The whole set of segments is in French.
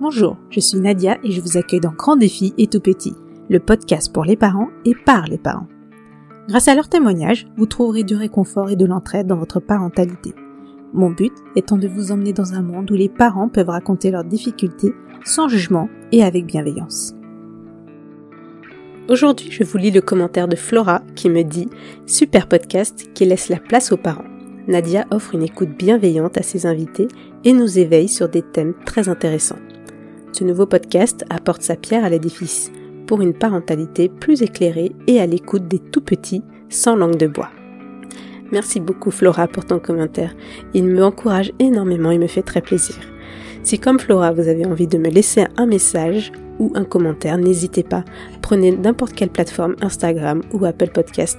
Bonjour, je suis Nadia et je vous accueille dans Grand Défi et Tout Petit, le podcast pour les parents et par les parents. Grâce à leurs témoignages, vous trouverez du réconfort et de l'entraide dans votre parentalité. Mon but étant de vous emmener dans un monde où les parents peuvent raconter leurs difficultés sans jugement et avec bienveillance. Aujourd'hui, je vous lis le commentaire de Flora qui me dit Super podcast qui laisse la place aux parents. Nadia offre une écoute bienveillante à ses invités et nous éveille sur des thèmes très intéressants. Ce nouveau podcast apporte sa pierre à l'édifice pour une parentalité plus éclairée et à l'écoute des tout petits sans langue de bois. Merci beaucoup Flora pour ton commentaire. Il me encourage énormément et me fait très plaisir. Si comme Flora vous avez envie de me laisser un message ou un commentaire, n'hésitez pas. Prenez n'importe quelle plateforme, Instagram ou Apple Podcast.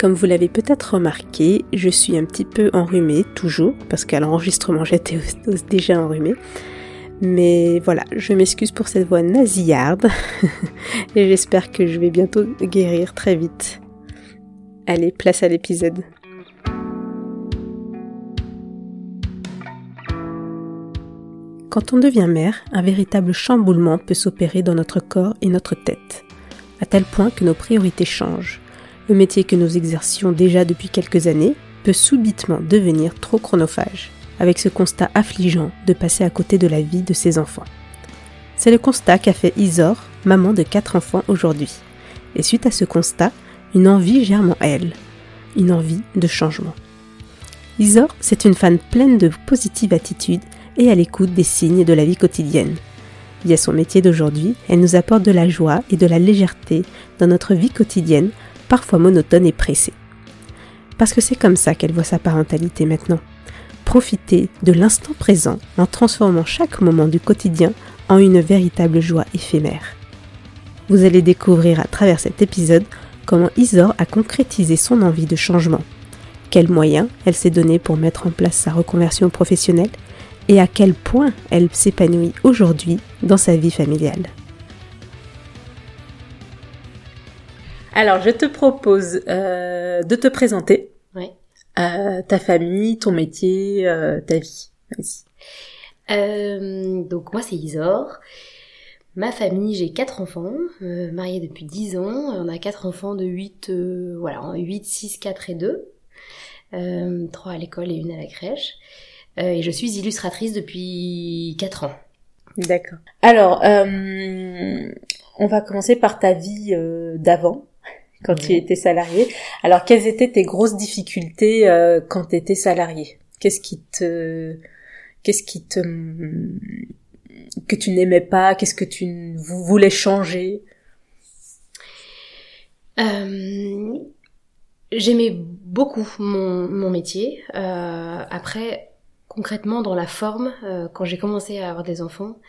Comme vous l'avez peut-être remarqué, je suis un petit peu enrhumée, toujours, parce qu'à l'enregistrement j'étais déjà enrhumée. Mais voilà, je m'excuse pour cette voix nasillarde et j'espère que je vais bientôt guérir très vite. Allez, place à l'épisode. Quand on devient mère, un véritable chamboulement peut s'opérer dans notre corps et notre tête, à tel point que nos priorités changent. Le métier que nous exercions déjà depuis quelques années peut subitement devenir trop chronophage avec ce constat affligeant de passer à côté de la vie de ses enfants. C'est le constat qu'a fait Isor, maman de quatre enfants aujourd'hui. Et suite à ce constat, une envie germe en elle, une envie de changement. Isor, c'est une femme pleine de positive attitude et à l'écoute des signes de la vie quotidienne. Via son métier d'aujourd'hui, elle nous apporte de la joie et de la légèreté dans notre vie quotidienne, parfois monotone et pressée. Parce que c'est comme ça qu'elle voit sa parentalité maintenant profiter de l'instant présent en transformant chaque moment du quotidien en une véritable joie éphémère. Vous allez découvrir à travers cet épisode comment Isor a concrétisé son envie de changement, quels moyens elle s'est donné pour mettre en place sa reconversion professionnelle et à quel point elle s'épanouit aujourd'hui dans sa vie familiale. Alors, je te propose euh, de te présenter. Euh, ta famille, ton métier, euh, ta vie. Euh, donc moi c'est Isor. Ma famille, j'ai quatre enfants, euh, mariés depuis 10 ans. On a quatre enfants de 8, voilà, 8, 6, 4 et 2. Euh, 3 à l'école et une à la crèche. et je suis illustratrice depuis 4 ans. D'accord. Alors, on va commencer par ta vie d'avant quand tu étais salarié. Alors, quelles étaient tes grosses difficultés euh, quand tu étais salarié? Qu'est-ce qui te, qu'est-ce qui te, que tu n'aimais pas? Qu'est-ce que tu voulais changer? Euh, J'aimais beaucoup mon, mon métier. Euh, après, concrètement, dans la forme, euh, quand j'ai commencé à avoir des enfants,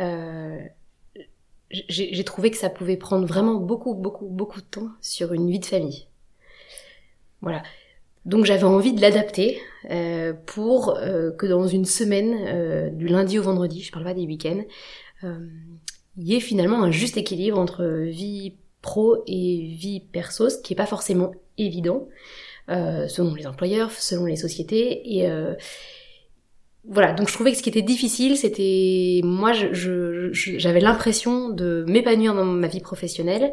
euh, j'ai trouvé que ça pouvait prendre vraiment beaucoup, beaucoup, beaucoup de temps sur une vie de famille. Voilà. Donc j'avais envie de l'adapter euh, pour euh, que dans une semaine, euh, du lundi au vendredi, je parle pas des week-ends, il y ait finalement un juste équilibre entre vie pro et vie perso, ce qui est pas forcément évident selon les employeurs, selon les sociétés et voilà, donc je trouvais que ce qui était difficile, c'était moi, j'avais je, je, l'impression de m'épanouir dans ma vie professionnelle,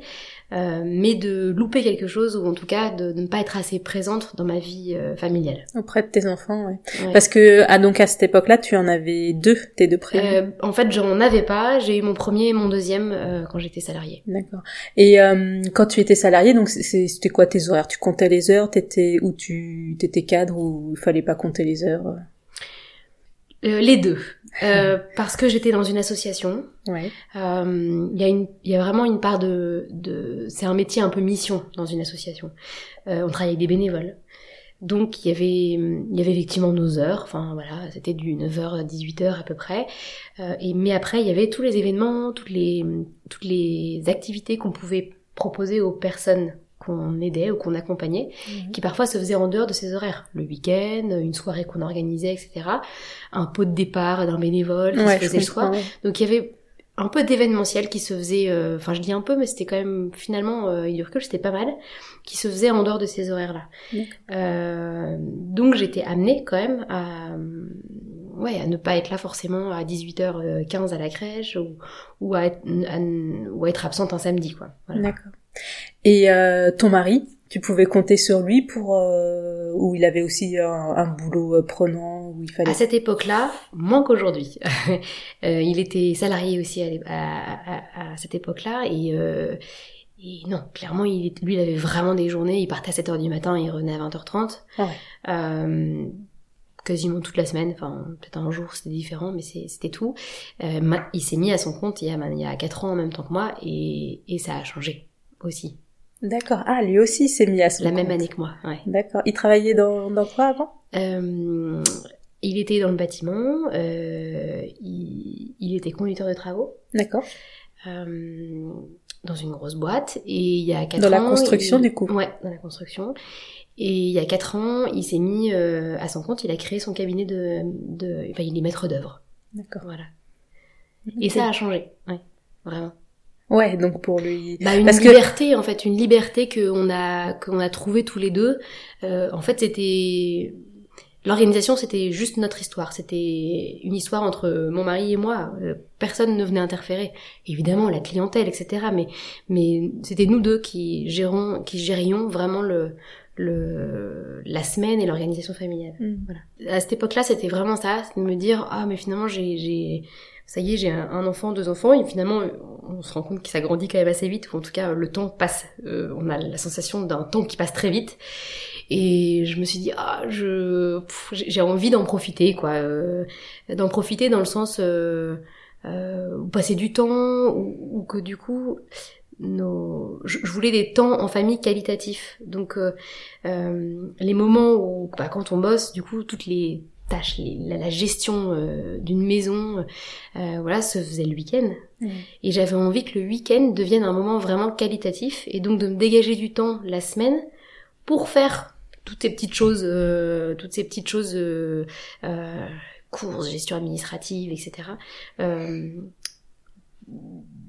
euh, mais de louper quelque chose ou en tout cas de, de ne pas être assez présente dans ma vie euh, familiale. Auprès de tes enfants, ouais. Parce que ah, donc à cette époque-là, tu en avais deux, tes deux premiers. Euh, en fait, j'en avais pas. J'ai eu mon premier et mon deuxième euh, quand j'étais salariée. D'accord. Et euh, quand tu étais salariée, donc c'était quoi tes horaires? Tu comptais les heures? T'étais ou tu t'étais cadre ou il fallait pas compter les heures? Euh, les deux. Euh, parce que j'étais dans une association. Ouais. Euh, il y a une, il y a vraiment une part de, de, c'est un métier un peu mission dans une association. on travaille avec des bénévoles. Donc il y avait, il y avait effectivement nos heures. Enfin voilà, c'était du 9h à 18h à peu près. et mais après il y avait tous les événements, toutes les, toutes les activités qu'on pouvait proposer aux personnes qu'on aidait ou qu'on accompagnait, mhm. qui parfois se faisaient en dehors de ses horaires. Le week-end, une soirée qu'on organisait, etc. Un pot de départ d'un bénévole qui se faisait le soir. Donc il y avait un peu d'événementiel qui se faisait, euh, enfin je dis un peu, mais c'était quand même finalement, euh, il que c'était pas mal, qui se faisait en dehors de ces horaires-là. Euh, donc j'étais amenée quand même à, ouais, à ne pas être là forcément à 18h15 à la crèche ou, ou, à, être, ou être absente un samedi, quoi. D'accord. Et ton mari, tu pouvais compter sur lui pour euh, où il avait aussi un, boulot euh, prenant où il fallait. À cette époque-là, moins qu'aujourd'hui. euh, il était salarié aussi à, à, cette époque-là et, euh, et non, clairement, il, lui, il avait vraiment des journées. Il partait à 7 heures du matin et il revenait à 20h30. Ah ouais. euh, quasiment toute la semaine. Enfin, peut-être un jour c'était différent, mais c'était tout. Euh, il s'est mis à son compte il y, a, il y a 4 ans en même temps que moi et, et ça a changé aussi. D'accord. Ah, lui aussi s'est mis à son La même année que moi, ouais. D'accord. Il travaillait dans, dans quoi avant? Euh, Il était dans le bâtiment, euh, il, il, était conducteur de travaux. D'accord. Euh, dans une grosse boîte. Et il y a quatre ans... Dans la construction, du coup Ouais, dans la construction. Et il y a quatre ans, il s'est mis à son compte, il a créé son cabinet de... de enfin, il est maître d'œuvre. D'accord. Voilà. Et ça a changé, ouais, vraiment. Ouais, donc pour lui. Bah, une liberté en fait, une liberté qu'on a qu'on a trouvé tous les deux. Euh, en fait, c'était l'organisation, c'était juste notre histoire. C'était une histoire entre mon mari et moi. Euh, personne ne venait interférer. Évidemment, la clientèle, etc. Mais mais c'était nous deux qui gérons, qui gérions vraiment le le la semaine et l'organisation familiale. Mm. Voilà. À cette époque-là, c'était vraiment ça, de me dire ah mais finalement j'ai j'ai ça y est, j'ai un, enfant, deux enfants, et finalement, on se rend compte que ça grandit quand même assez vite, ou en tout cas, le temps passe, euh, on a la sensation d'un temps qui passe très vite. Et je me suis dit, ah, je, j'ai envie d'en profiter, quoi, euh, d'en profiter dans le sens euh, euh, où passer du temps, ou, que du coup, nos, je, voulais des temps en famille qualitatifs. Donc, les moments où, bah, quand on bosse, du coup, toutes les tâche, la, gestion euh, d'une maison, euh, voilà, se faisait le week-end. Et j'avais envie que le week-end devienne un moment vraiment qualitatif et donc de me dégager du temps la semaine pour faire toutes ces petites choses, euh, toutes ces petites choses, courses, gestion administrative, etc.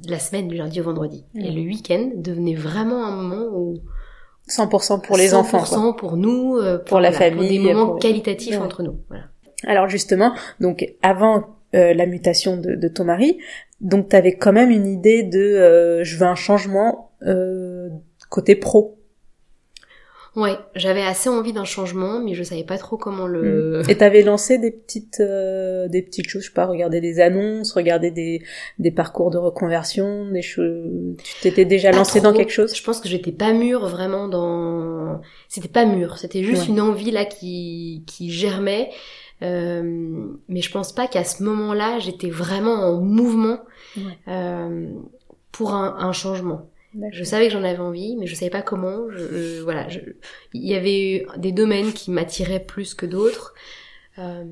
la semaine du lundi au vendredi. Et le week-end devenait vraiment un moment où 100% pour les enfants. 100% pour nous, pour, la famille, pour des moments qualitatifs entre nous. Voilà. Alors justement, donc avant euh, la mutation de, de, ton mari, donc tu avais quand même une idée de euh, je veux un changement euh, côté pro. Ouais, j'avais assez envie d'un changement, mais je savais pas trop comment le. Hmm. Et t'avais lancé des petites, des petites choses, je sais pas, regarder des annonces, regarder des, des parcours de reconversion, des choses. Tu t'étais déjà lancé dans quelque chose? Je pense que j'étais pas mûre vraiment dans. C'était pas mûr, c'était juste une envie là qui qui germait. Euh, mais je pense pas qu'à ce moment-là, j'étais vraiment en mouvement euh, pour un, un changement. Je savais que j'en avais envie, mais je savais pas comment. Je, voilà, je, il y avait des domaines qui m'attiraient plus que d'autres, euh,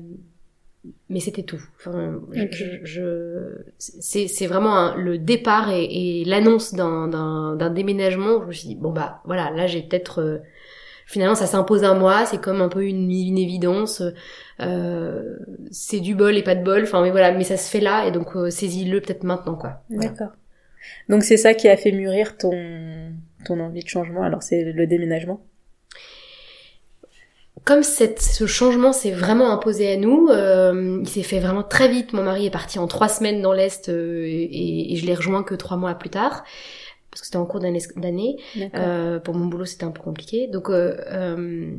mais c'était tout. Enfin, je, je c'est vraiment le départ et, et l'annonce d'un déménagement. Je me suis dit bon bah voilà, là j'ai peut-être finalement ça s'impose à moi. C'est comme un peu une, une évidence. Euh, c'est du bol et pas de bol. Enfin, mais voilà, mais ça se fait là et donc euh, saisis-le peut-être maintenant, quoi. D'accord. Donc c'est ça qui a fait mûrir ton ton envie de changement. Alors c'est le déménagement? Comme cette, ce changement s'est vraiment imposé à nous, euh, il s'est fait vraiment très vite. Mon mari est parti en trois semaines dans l'est et, et, je l'ai rejoint que trois mois plus tard parce que c'était en cours d'année. Euh, pour mon boulot, c'était un peu compliqué. Donc, euh,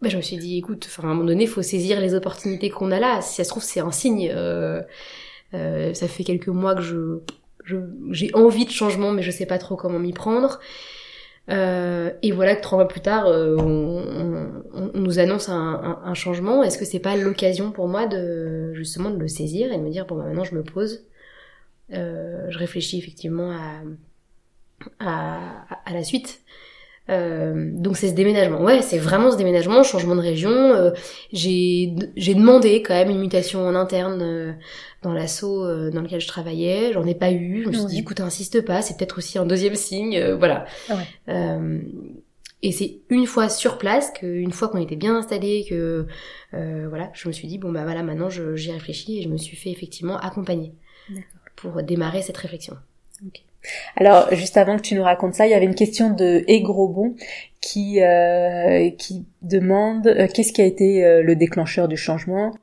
bah, je me suis dit, écoute, enfin, à un moment donné, il faut saisir les opportunités qu'on a là. Si ça se trouve, c'est un signe. Euh, euh, ça fait quelques mois que je, j'ai envie de changement, mais je sais pas trop comment m'y prendre. Euh, et voilà que trois mois plus tard, euh, on, on, nous annonce un, un, un changement. Est-ce que c'est pas l'occasion pour moi de justement de le saisir et de me dire bon bah, maintenant je me pose, euh, je réfléchis effectivement à, à, à la suite. Euh, donc c'est ce déménagement. Ouais, c'est vraiment ce déménagement, changement de région. Euh, j'ai j'ai demandé quand même une mutation en interne euh, dans l'assaut euh, dans lequel je travaillais. J'en ai pas eu. Je me suis dit écoute, insiste pas, c'est peut-être aussi un deuxième signe. voilà. Ouais. et c'est une fois sur place, qu'une fois qu'on était bien installé, que voilà, je me suis dit bon bah voilà, maintenant j'y réfléchis et je me suis fait effectivement accompagner pour démarrer cette réflexion. Okay. Alors, juste avant que tu nous racontes ça, il y avait une question de Egrobon qui euh, qui demande euh, qu'est-ce qui a été euh, le déclencheur du changement?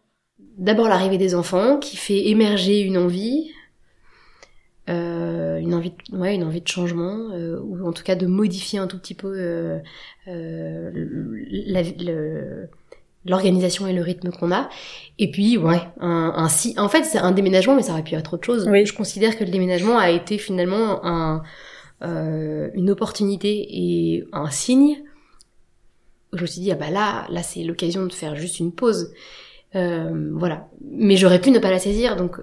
D'abord l'arrivée des enfants qui fait émerger une envie, une envie, de, ouais, une envie de changement ou en tout cas de modifier un tout petit peu euh, euh l'organisation et le rythme qu'on a. Et puis ouais, un, un si, en fait c'est un déménagement, mais ça aurait pu être autre chose. Oui. Je considère que le déménagement a été finalement un, euh, une opportunité et un signe. Je me suis dit ah bah là, là c'est l'occasion de faire juste une pause. Euh, voilà. Mais j'aurais pu ne pas la saisir, donc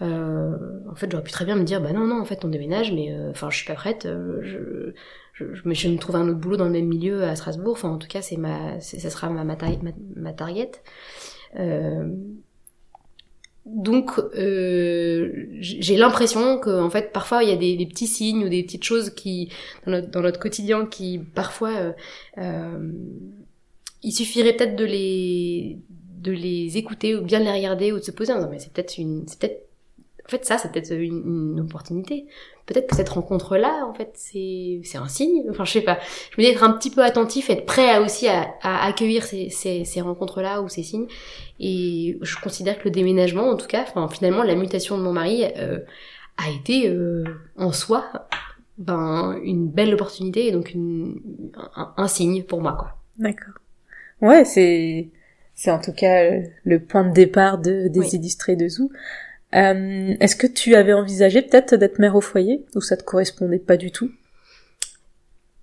euh, en fait j'aurais pu très bien me dire bah non non en fait on déménage, mais euh, enfin je suis pas prête. Euh, je, je, je, je, me trouve un autre boulot dans le même milieu à Strasbourg. Enfin en tout cas c'est ma, ça sera ma ma, ma, ma target. Euh, donc euh, j'ai l'impression que en fait parfois il y a des, des, petits signes ou des petites choses qui dans notre, dans notre quotidien qui parfois euh, euh, il suffirait peut-être de les de les écouter ou bien de les regarder ou de se poser non mais c'est peut-être une c'est peut-être en fait ça c'est peut-être une, une, opportunité. Peut-être que cette rencontre là en fait c'est c'est un signe. Enfin je sais pas. Je me dis être un petit peu attentif être prêt à aussi à, à accueillir ces, ces, ces rencontres là ou ces signes. Et je considère que le déménagement en tout cas enfin finalement la mutation de mon mari euh, a été euh, en soi ben une belle opportunité et donc une, un, un signe pour moi quoi. D'accord. Ouais c'est c'est en tout cas le point de départ de, des oui. illustrés de Zou. Euh, Est-ce que tu avais envisagé peut-être d'être mère au foyer ou ça te correspondait pas du tout?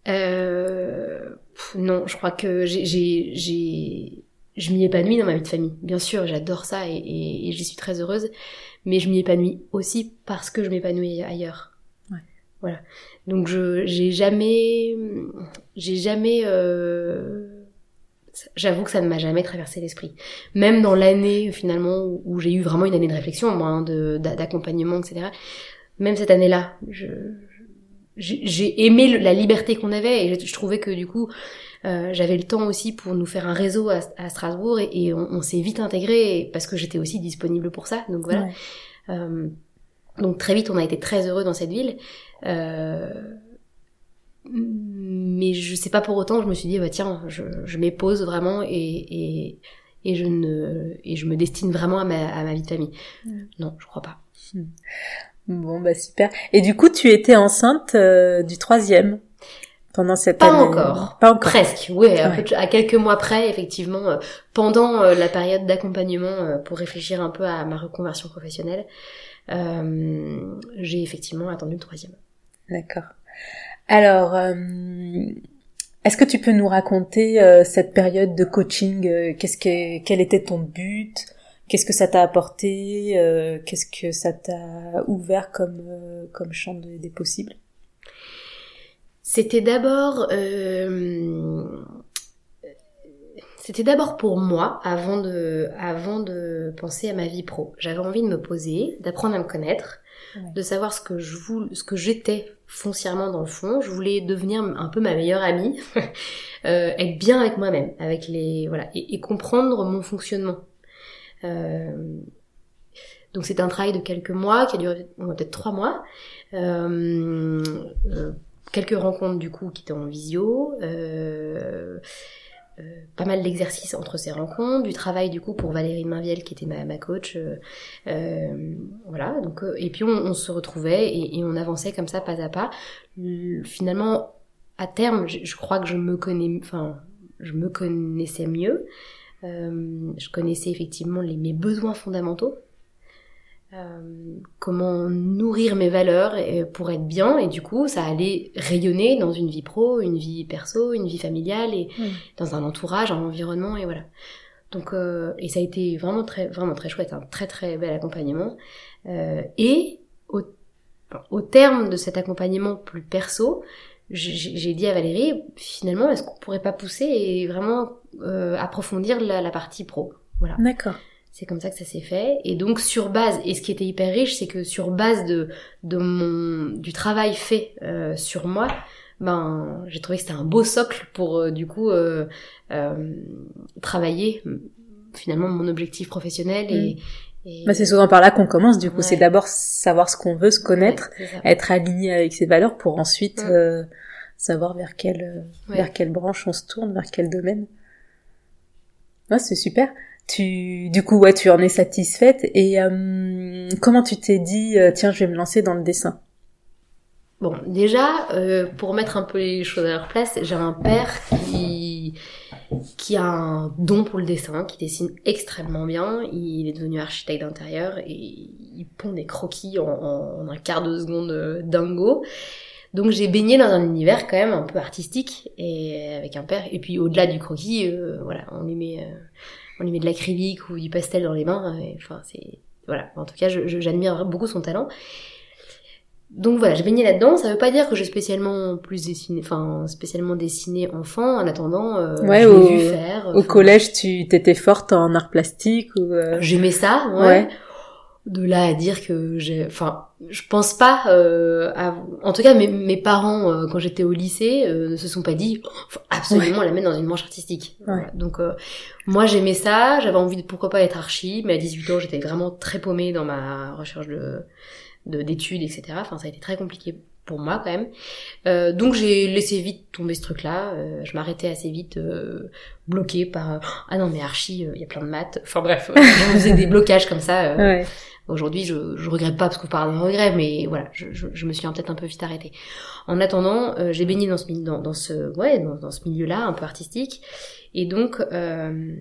Euh, Non, je crois que j'ai, j'ai, je m'y épanouis dans ma vie de famille. Bien sûr, j'adore ça et, et, et j'y suis très heureuse, mais je m'y épanouis aussi parce que je m'épanouis ailleurs. Ouais. Voilà. Donc je, j'ai jamais, j'ai jamais. Euh, j'avoue que ça ne m'a jamais traversé l'esprit. Même dans l'année finalement où j'ai eu vraiment une année de réflexion, moi, hein, de, d'accompagnement, etc. Même cette année-là, je, j'ai aimé la liberté qu'on avait et je, je, trouvais que du coup euh, j'avais le temps aussi pour nous faire un réseau à, à Strasbourg et, et on, on s'est vite intégré parce que j'étais aussi disponible pour ça. Donc voilà. Ouais. Euh, donc très vite on a été très heureux dans cette ville. Euh, mais je sais pas pour autant, je me suis dit, bah tiens, je, je m'épose vraiment et, et, et, je ne, et je me destine vraiment à ma, à ma vie de famille. Non, je crois pas. Mm. Bon, bah super. Et du coup, tu étais enceinte euh, du troisième pendant cette pas année Encore. Pas encore. Presque, oui, ouais. à quelques mois près, effectivement, euh, pendant euh, la période d'accompagnement pour réfléchir un peu à ma reconversion professionnelle, j'ai effectivement attendu le troisième. D'accord. Alors, euh, est-ce que tu peux nous raconter euh, cette période de coaching euh, Qu'est-ce que, quel était ton but? Qu'est-ce que ça t'a apporté euh, Qu'est-ce que ça t'a ouvert comme comme champ de, des possibles? C'était d'abord c'était d'abord pour moi avant de avant de penser à ma vie pro. J'avais envie de me poser, d'apprendre à me connaître, ouais. de savoir ce que je voulais, ce que j'étais foncièrement dans le fond. Je voulais devenir un peu ma meilleure amie, euh, être bien avec moi-même, avec les voilà, et, et, comprendre mon fonctionnement. Euh, donc c'était un travail de quelques mois qui a duré peut-être trois mois. Euh, euh, quelques rencontres du coup qui étaient en visio. Euh, euh, pas mal d'exercices entre ces rencontres, du travail du coup pour Valérie Mainviel qui était ma, ma coach, euh, euh, voilà. Donc et puis on, on se retrouvait et, et, on avançait comme ça pas à pas. Finalement, à terme, je, je crois que je me connais, enfin, je me connaissais mieux. je connaissais effectivement les, mes besoins fondamentaux. Euh, comment nourrir mes valeurs pour être bien et du coup ça allait rayonner dans une vie pro, une vie perso, une vie familiale et mmh. dans un entourage, un environnement et voilà. Donc euh, et ça a été vraiment très vraiment très chouette, un très très bel accompagnement euh, et au, au terme de cet accompagnement plus perso, j'ai dit à Valérie finalement est-ce qu'on pourrait pas pousser et vraiment euh, approfondir la, la partie pro? Voilà. D'accord. C'est comme ça que ça s'est fait. Et donc sur base, et ce qui était hyper riche, c'est que sur base de, de mon du travail fait euh, sur moi, ben j'ai trouvé que c'était un beau socle pour euh, du coup euh, travailler finalement mon objectif professionnel et, mmh. et... Bah, c'est souvent par là qu'on commence du coup. Ouais. C'est d'abord savoir ce qu'on veut, se connaître, ouais, être aligné avec ses valeurs pour ensuite mmh. savoir vers quelle vers quelle branche on se tourne, vers quel domaine. Ouais, c'est super. Tu, du coup, ouais, tu en es satisfaite. Et euh, comment tu t'es dit, euh, tiens, je vais me lancer dans le dessin? Bon, déjà, euh, pour mettre un peu les choses à leur place, j'ai un père qui qui a un don pour le dessin, qui dessine extrêmement bien. Il est devenu architecte d'intérieur et il pond des croquis en, un quart de seconde dingo. Donc j'ai baigné dans un univers quand même un peu artistique et avec un père. Et puis au-delà du croquis, euh, voilà, on met, euh, on lui met de l'acrylique ou du pastel dans les mains. enfin c'est voilà. En tout cas, j'admire beaucoup son talent. Donc voilà, j'ai baigné là-dedans. Ça veut pas dire que j'ai spécialement plus dessiné, enfin spécialement dessiné enfant. En attendant, euh, ouais, au, vu faire. Au collège, tu t'étais forte en art plastique ou euh, J'aimais ça, ouais de là à dire que j'ai enfin je pense pas euh, en tout cas mes, mes parents euh, quand j'étais au lycée euh, ne se sont pas dit faut absolument la mettre dans une manche artistique donc euh, moi j'aimais ça j'avais envie de pourquoi pas être archi mais à 18 ans j'étais vraiment très paumée dans ma recherche de d'études etc enfin ça a été très compliqué pour moi quand même. Euh, donc j'ai laissé vite tomber ce truc-là. Euh, je m'arrêtais assez vite euh, bloquée par ah non mais archi il y a plein de maths. Enfin bref, je faisais des blocages comme ça. Ouais. Aujourd'hui, je, je regrette pas parce je parle de regret, mais voilà, je, je, je me suis peut-être un peu vite arrêtée. En attendant, euh, j'ai baigné dans ce dans, dans ce ouais dans, dans ce milieu-là un peu artistique, et donc euh,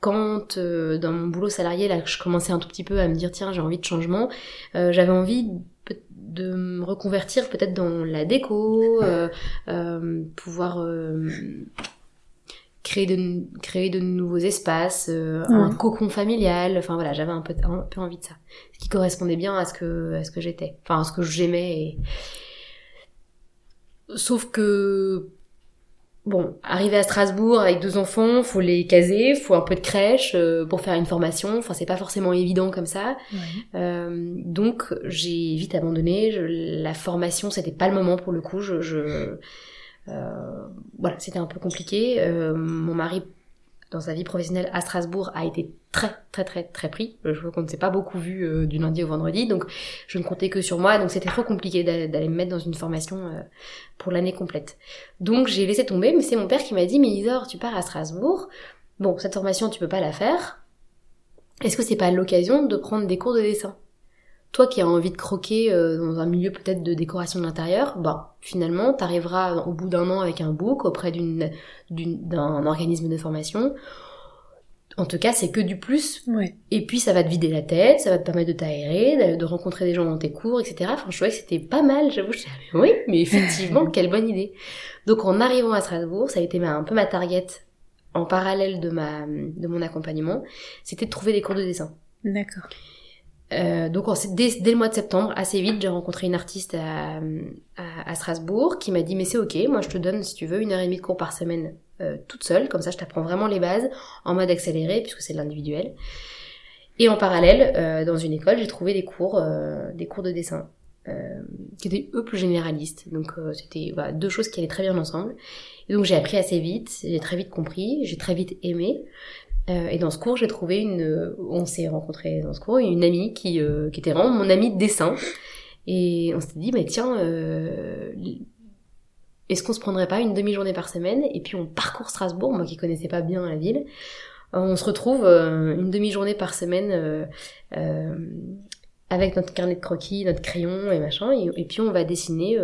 quand euh, dans mon boulot salarié là, je commençais un tout petit peu à me dire tiens j'ai envie de changement, euh, j'avais envie de me reconvertir peut-être dans la déco, pouvoir créer de créer de nouveaux espaces, euh, un cocon familial. Enfin voilà, j'avais un peu un peu envie de ça, ce qui correspondait bien à ce que à ce que j'étais, enfin à ce que j'aimais. Et... Sauf que bon, arriver à Strasbourg avec deux enfants, faut les caser, faut un peu de crèche euh, pour faire une formation. Enfin, c'est pas forcément évident comme ça. Euh, donc, j'ai vite abandonné. Je, la formation, c'était pas le moment pour le coup. Je, je voilà, c'était un peu compliqué. Euh, mon mari dans sa vie professionnelle à Strasbourg a été très très très très pris. Je vois qu'on ne s'est pas beaucoup vu euh, du lundi au vendredi, donc je ne comptais que sur moi, donc c'était trop compliqué d'aller me mettre dans une formation pour l'année complète. Donc j'ai laissé tomber, mais c'est mon père qui m'a dit, mais Isor, tu pars à Strasbourg, bon, cette formation tu peux pas la faire, est-ce que c'est pas l'occasion de prendre des cours de dessin? Toi qui as envie de croquer euh, dans un milieu peut-être de décoration de l'intérieur, bah finalement t'arriveras au bout d'un an avec un book auprès d'une d'un organisme de formation. En tout cas, c'est que du plus. Et puis ça va te vider la tête, ça va te permettre de t'aérer, de, rencontrer des gens dans tes cours, etc. Enfin, je trouvais que c'était pas mal. J'avoue, je oui, mais effectivement, quelle bonne idée. Donc en arrivant à Strasbourg, ça a été un peu ma target en parallèle de ma de mon accompagnement, c'était de trouver des cours de dessin. D'accord. Euh, donc dès, le mois de septembre, assez vite, j'ai rencontré une artiste à, à, Strasbourg qui m'a dit mais c'est ok, moi je te donne si tu veux une heure et demie de cours par semaine euh, toute seule, comme ça je t'apprends vraiment les bases en mode accéléré puisque c'est l'individuel. Et en parallèle, euh, dans une école, j'ai trouvé des cours, euh, des cours de dessin euh, qui étaient eux plus généralistes. Donc c'était voilà, deux choses qui allaient très bien ensemble. Et donc j'ai appris assez vite, j'ai très vite compris, j'ai très vite aimé. Euh, et dans ce cours, j'ai trouvé une, on s'est rencontré dans ce cours, une amie qui, euh, qui était vraiment mon amie de dessin. Et on s'est dit, mais tiens, euh, est-ce qu'on se prendrait pas une demi-journée par semaine et puis on parcourt Strasbourg, moi qui connaissais pas bien la ville, on se retrouve une demi-journée par semaine avec notre carnet de croquis, notre crayon et machin, et, et puis on va dessiner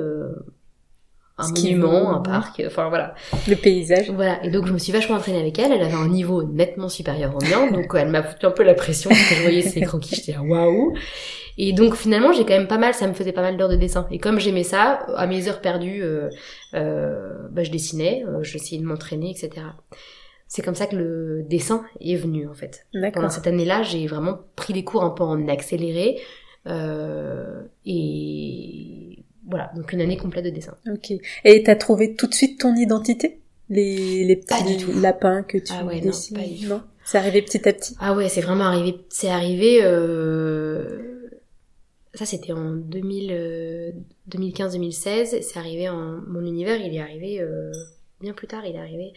un monument, un parc, enfin voilà. Le paysage. Voilà, et donc je me suis vachement entraînée avec elle, elle avait un niveau nettement supérieur au mien, donc elle m'a foutu un peu la pression quand je voyais ses croquis, j'étais là waouh. Et donc finalement j'ai quand même pas mal, ça me faisait pas mal d'heures de dessin. Et comme j'aimais ça, à mes heures perdues, euh, euh, bah, je dessinais, euh, j'essayais de m'entraîner, etc. C'est comme ça que le dessin est venu en fait. Pendant cette année-là, j'ai vraiment pris des cours un peu en accéléré. Euh, et voilà, donc une année complète de dessin. Ok. Et t'as trouvé tout de suite ton identité? Les, les petits lapins que tu ah ouais, dessines Non, c'est arrivé petit à petit? Ah ouais, c'est vraiment arrivé. C'est arrivé. Euh... Ça, c'était en 2000, 2015-2016. C'est arrivé en mon univers. Il est arrivé euh... bien plus tard. Il est arrivé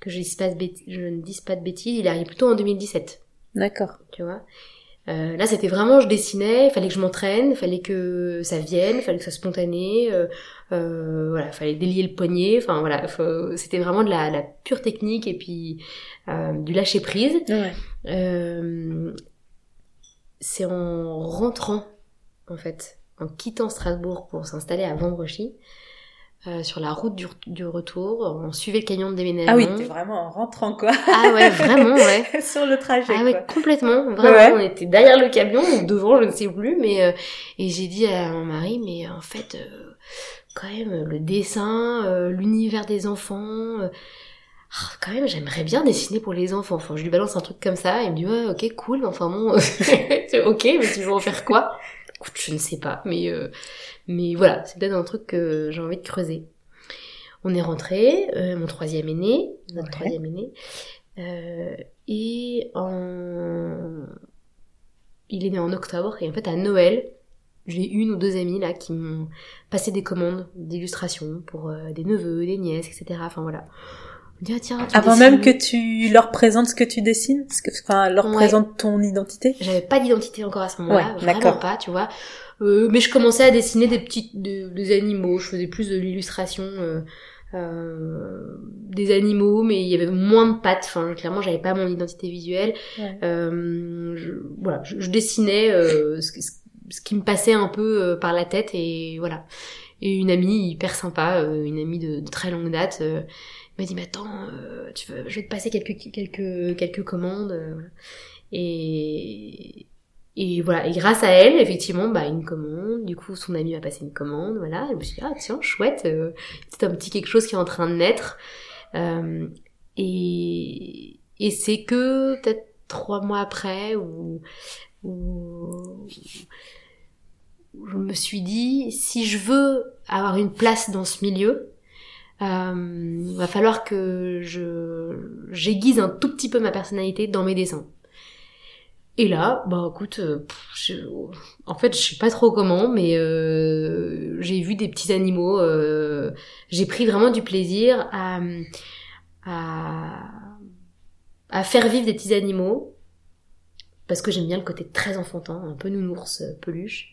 que je, dise pas de je ne dise pas de bêtises. Il est arrivé plutôt en 2017. D'accord. Tu vois? Euh, là, c'était vraiment, je dessinais, il fallait que je m'entraîne, il fallait que ça vienne, il fallait que ça soit spontané, euh, euh, voilà, fallait délier le poignet, enfin voilà, c'était vraiment de la, la, pure technique et puis euh, du lâcher prise. Ouais. Euh, c'est en rentrant, en fait, en quittant Strasbourg pour s'installer à Vendrechy, euh, sur la route du, du, retour. On suivait le camion de déménagement. Ah oui, t'es vraiment en rentrant, quoi. Ah ouais, vraiment, ouais. sur le trajet, Ah ouais, complètement. Vraiment, on était derrière le camion, ou devant, je ne sais plus, mais... Euh, et j'ai dit à mon mari, mais en fait, euh, quand même, le dessin, l'univers des enfants... Ah, quand même, j'aimerais bien dessiner pour les enfants. Enfin, je lui balance un truc comme ça, il me dit, ouais, ok, cool, enfin bon, ok, mais tu veux en faire quoi? Écoute, je ne sais pas, mais... Mais voilà, c'est peut-être un truc que j'ai envie de creuser. On est rentré, euh, mon troisième aîné, notre troisième aîné, euh, et en... il est né en octobre, et en fait à Noël, j'ai une ou deux amies là qui m'ont passé des commandes d'illustration pour euh, des neveux, des nièces, etc. Enfin voilà. Ah, tiens, Avant même que tu leur présentes ce que tu dessines, ce que, enfin, leur présente ton identité. J'avais pas d'identité encore à ce moment-là, vraiment pas, tu vois. Euh, mais je commençais à dessiner des petits des animaux. Je faisais plus de l'illustration euh, euh, des animaux, mais il y avait moins de pattes. Enfin, clairement, j'avais pas mon identité visuelle. Euh, je, voilà, je, dessinais euh, ce, ce, qui me passait un peu euh, par la tête et voilà. Et une amie hyper sympa, une amie de, de très longue date, m'a dit mais attends, tu veux, je vais te passer quelques quelques quelques commandes. et et voilà, et grâce à elle, effectivement, bah une commande. Du coup, son ami m'a passé une commande, voilà. je me suis dit ah tiens chouette, euh, c'est un petit quelque chose qui est en train de naître. Euh, et et c'est que peut-être trois mois après où, où je me suis dit si je veux avoir une place dans ce milieu, euh, va falloir que je j'aiguise un tout petit peu ma personnalité dans mes dessins. Et là, bah écoute, euh, en fait, je sais pas trop comment, mais euh, j'ai vu des petits animaux. Euh, j'ai pris vraiment du plaisir à, à, à faire vivre des petits animaux parce que j'aime bien le côté très enfantin, un peu nounours, peluche,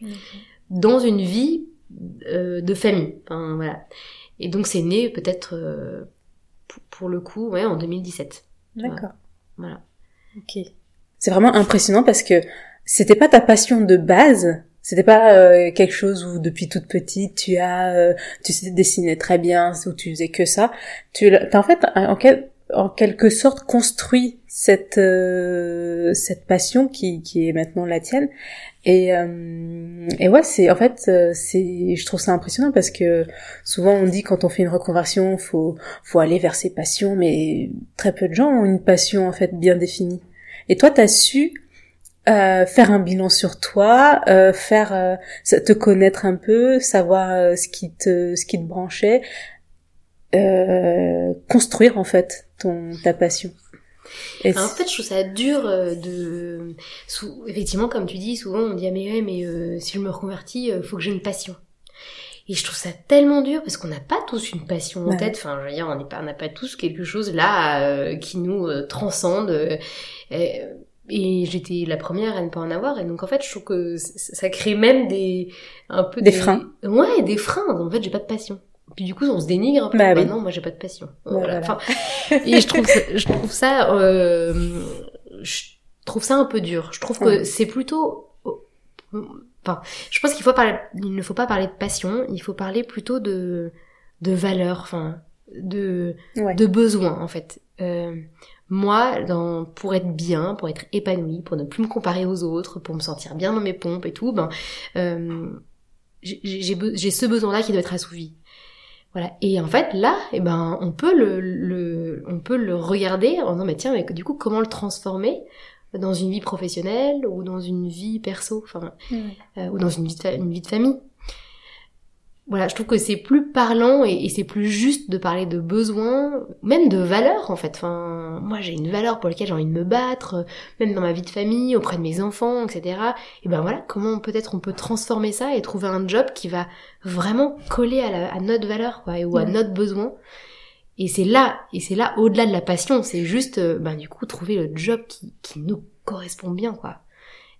dans une vie de famille. Enfin voilà. Et donc c'est né peut-être pour le coup, ouais, en 2017. D'accord. Voilà. Ok c'est vraiment impressionnant parce que c'était pas ta passion de base, c'était pas euh, quelque chose où depuis toute petite tu as euh, tu sais dessiner très bien ou tu faisais que ça. Tu as en fait en, en quelque sorte construit cette euh, cette passion qui qui est maintenant la tienne et et ouais c'est en fait c'est je trouve ça impressionnant parce que souvent on dit quand on fait une reconversion faut faut aller vers ses passions mais très peu de gens ont une passion en fait bien définie. Et toi, tu as su euh, faire un bilan sur toi, euh, faire euh, te connaître un peu, savoir euh, ce qui te ce qui te branchait, euh, construire en fait ton ta passion. Et en fait, je trouve ça dur de effectivement comme tu dis, souvent on dit ah mais ouais, mais si je me reconvertis, faut que j'ai une passion. Et je trouve ça tellement dur parce qu'on n'a pas tous une passion en tête. Enfin, je veux dire, on n'a pas, pas tous quelque chose là qui nous transcende. Et, et j'étais la première à ne pas en avoir. Et donc en fait je trouve que ça crée même des un peu des, freins. Ouais des freins. En fait j'ai pas de passion. Puis du coup on se dénigre un peu. Bah, bah non moi j'ai pas de passion. Voilà. Enfin, et je trouve ça, je trouve ça euh, je trouve ça un peu dur. Je trouve que c'est plutôt enfin je pense qu'il faut parler il ne faut pas parler de passion il faut parler plutôt de de valeur enfin de de besoin en fait euh, moi, dans, pour être bien, pour être épanouie, pour ne plus me comparer aux autres, pour me sentir bien dans mes pompes et tout, ben, euh, j'ai ce besoin-là qui doit être assouvi. Voilà. Et en fait, là, eh ben, on peut le, le, on peut le regarder en disant, mais tiens, mais du coup, comment le transformer dans une vie professionnelle ou dans une vie perso, enfin, euh, ou dans une vie une vie de famille voilà, je trouve que c'est plus parlant et, c'est plus juste de parler de besoins, même de valeurs en fait. Enfin, moi j'ai une valeur pour laquelle j'ai envie de me battre, même dans ma vie de famille, auprès de mes enfants, etc. Et ben voilà, comment peut-être on peut transformer ça et trouver un job qui va vraiment coller à, notre valeur quoi, ou à notre besoin. Et c'est là, et c'est là au-delà de la passion, c'est juste, euh, ben du coup trouver le job qui, qui nous correspond bien quoi.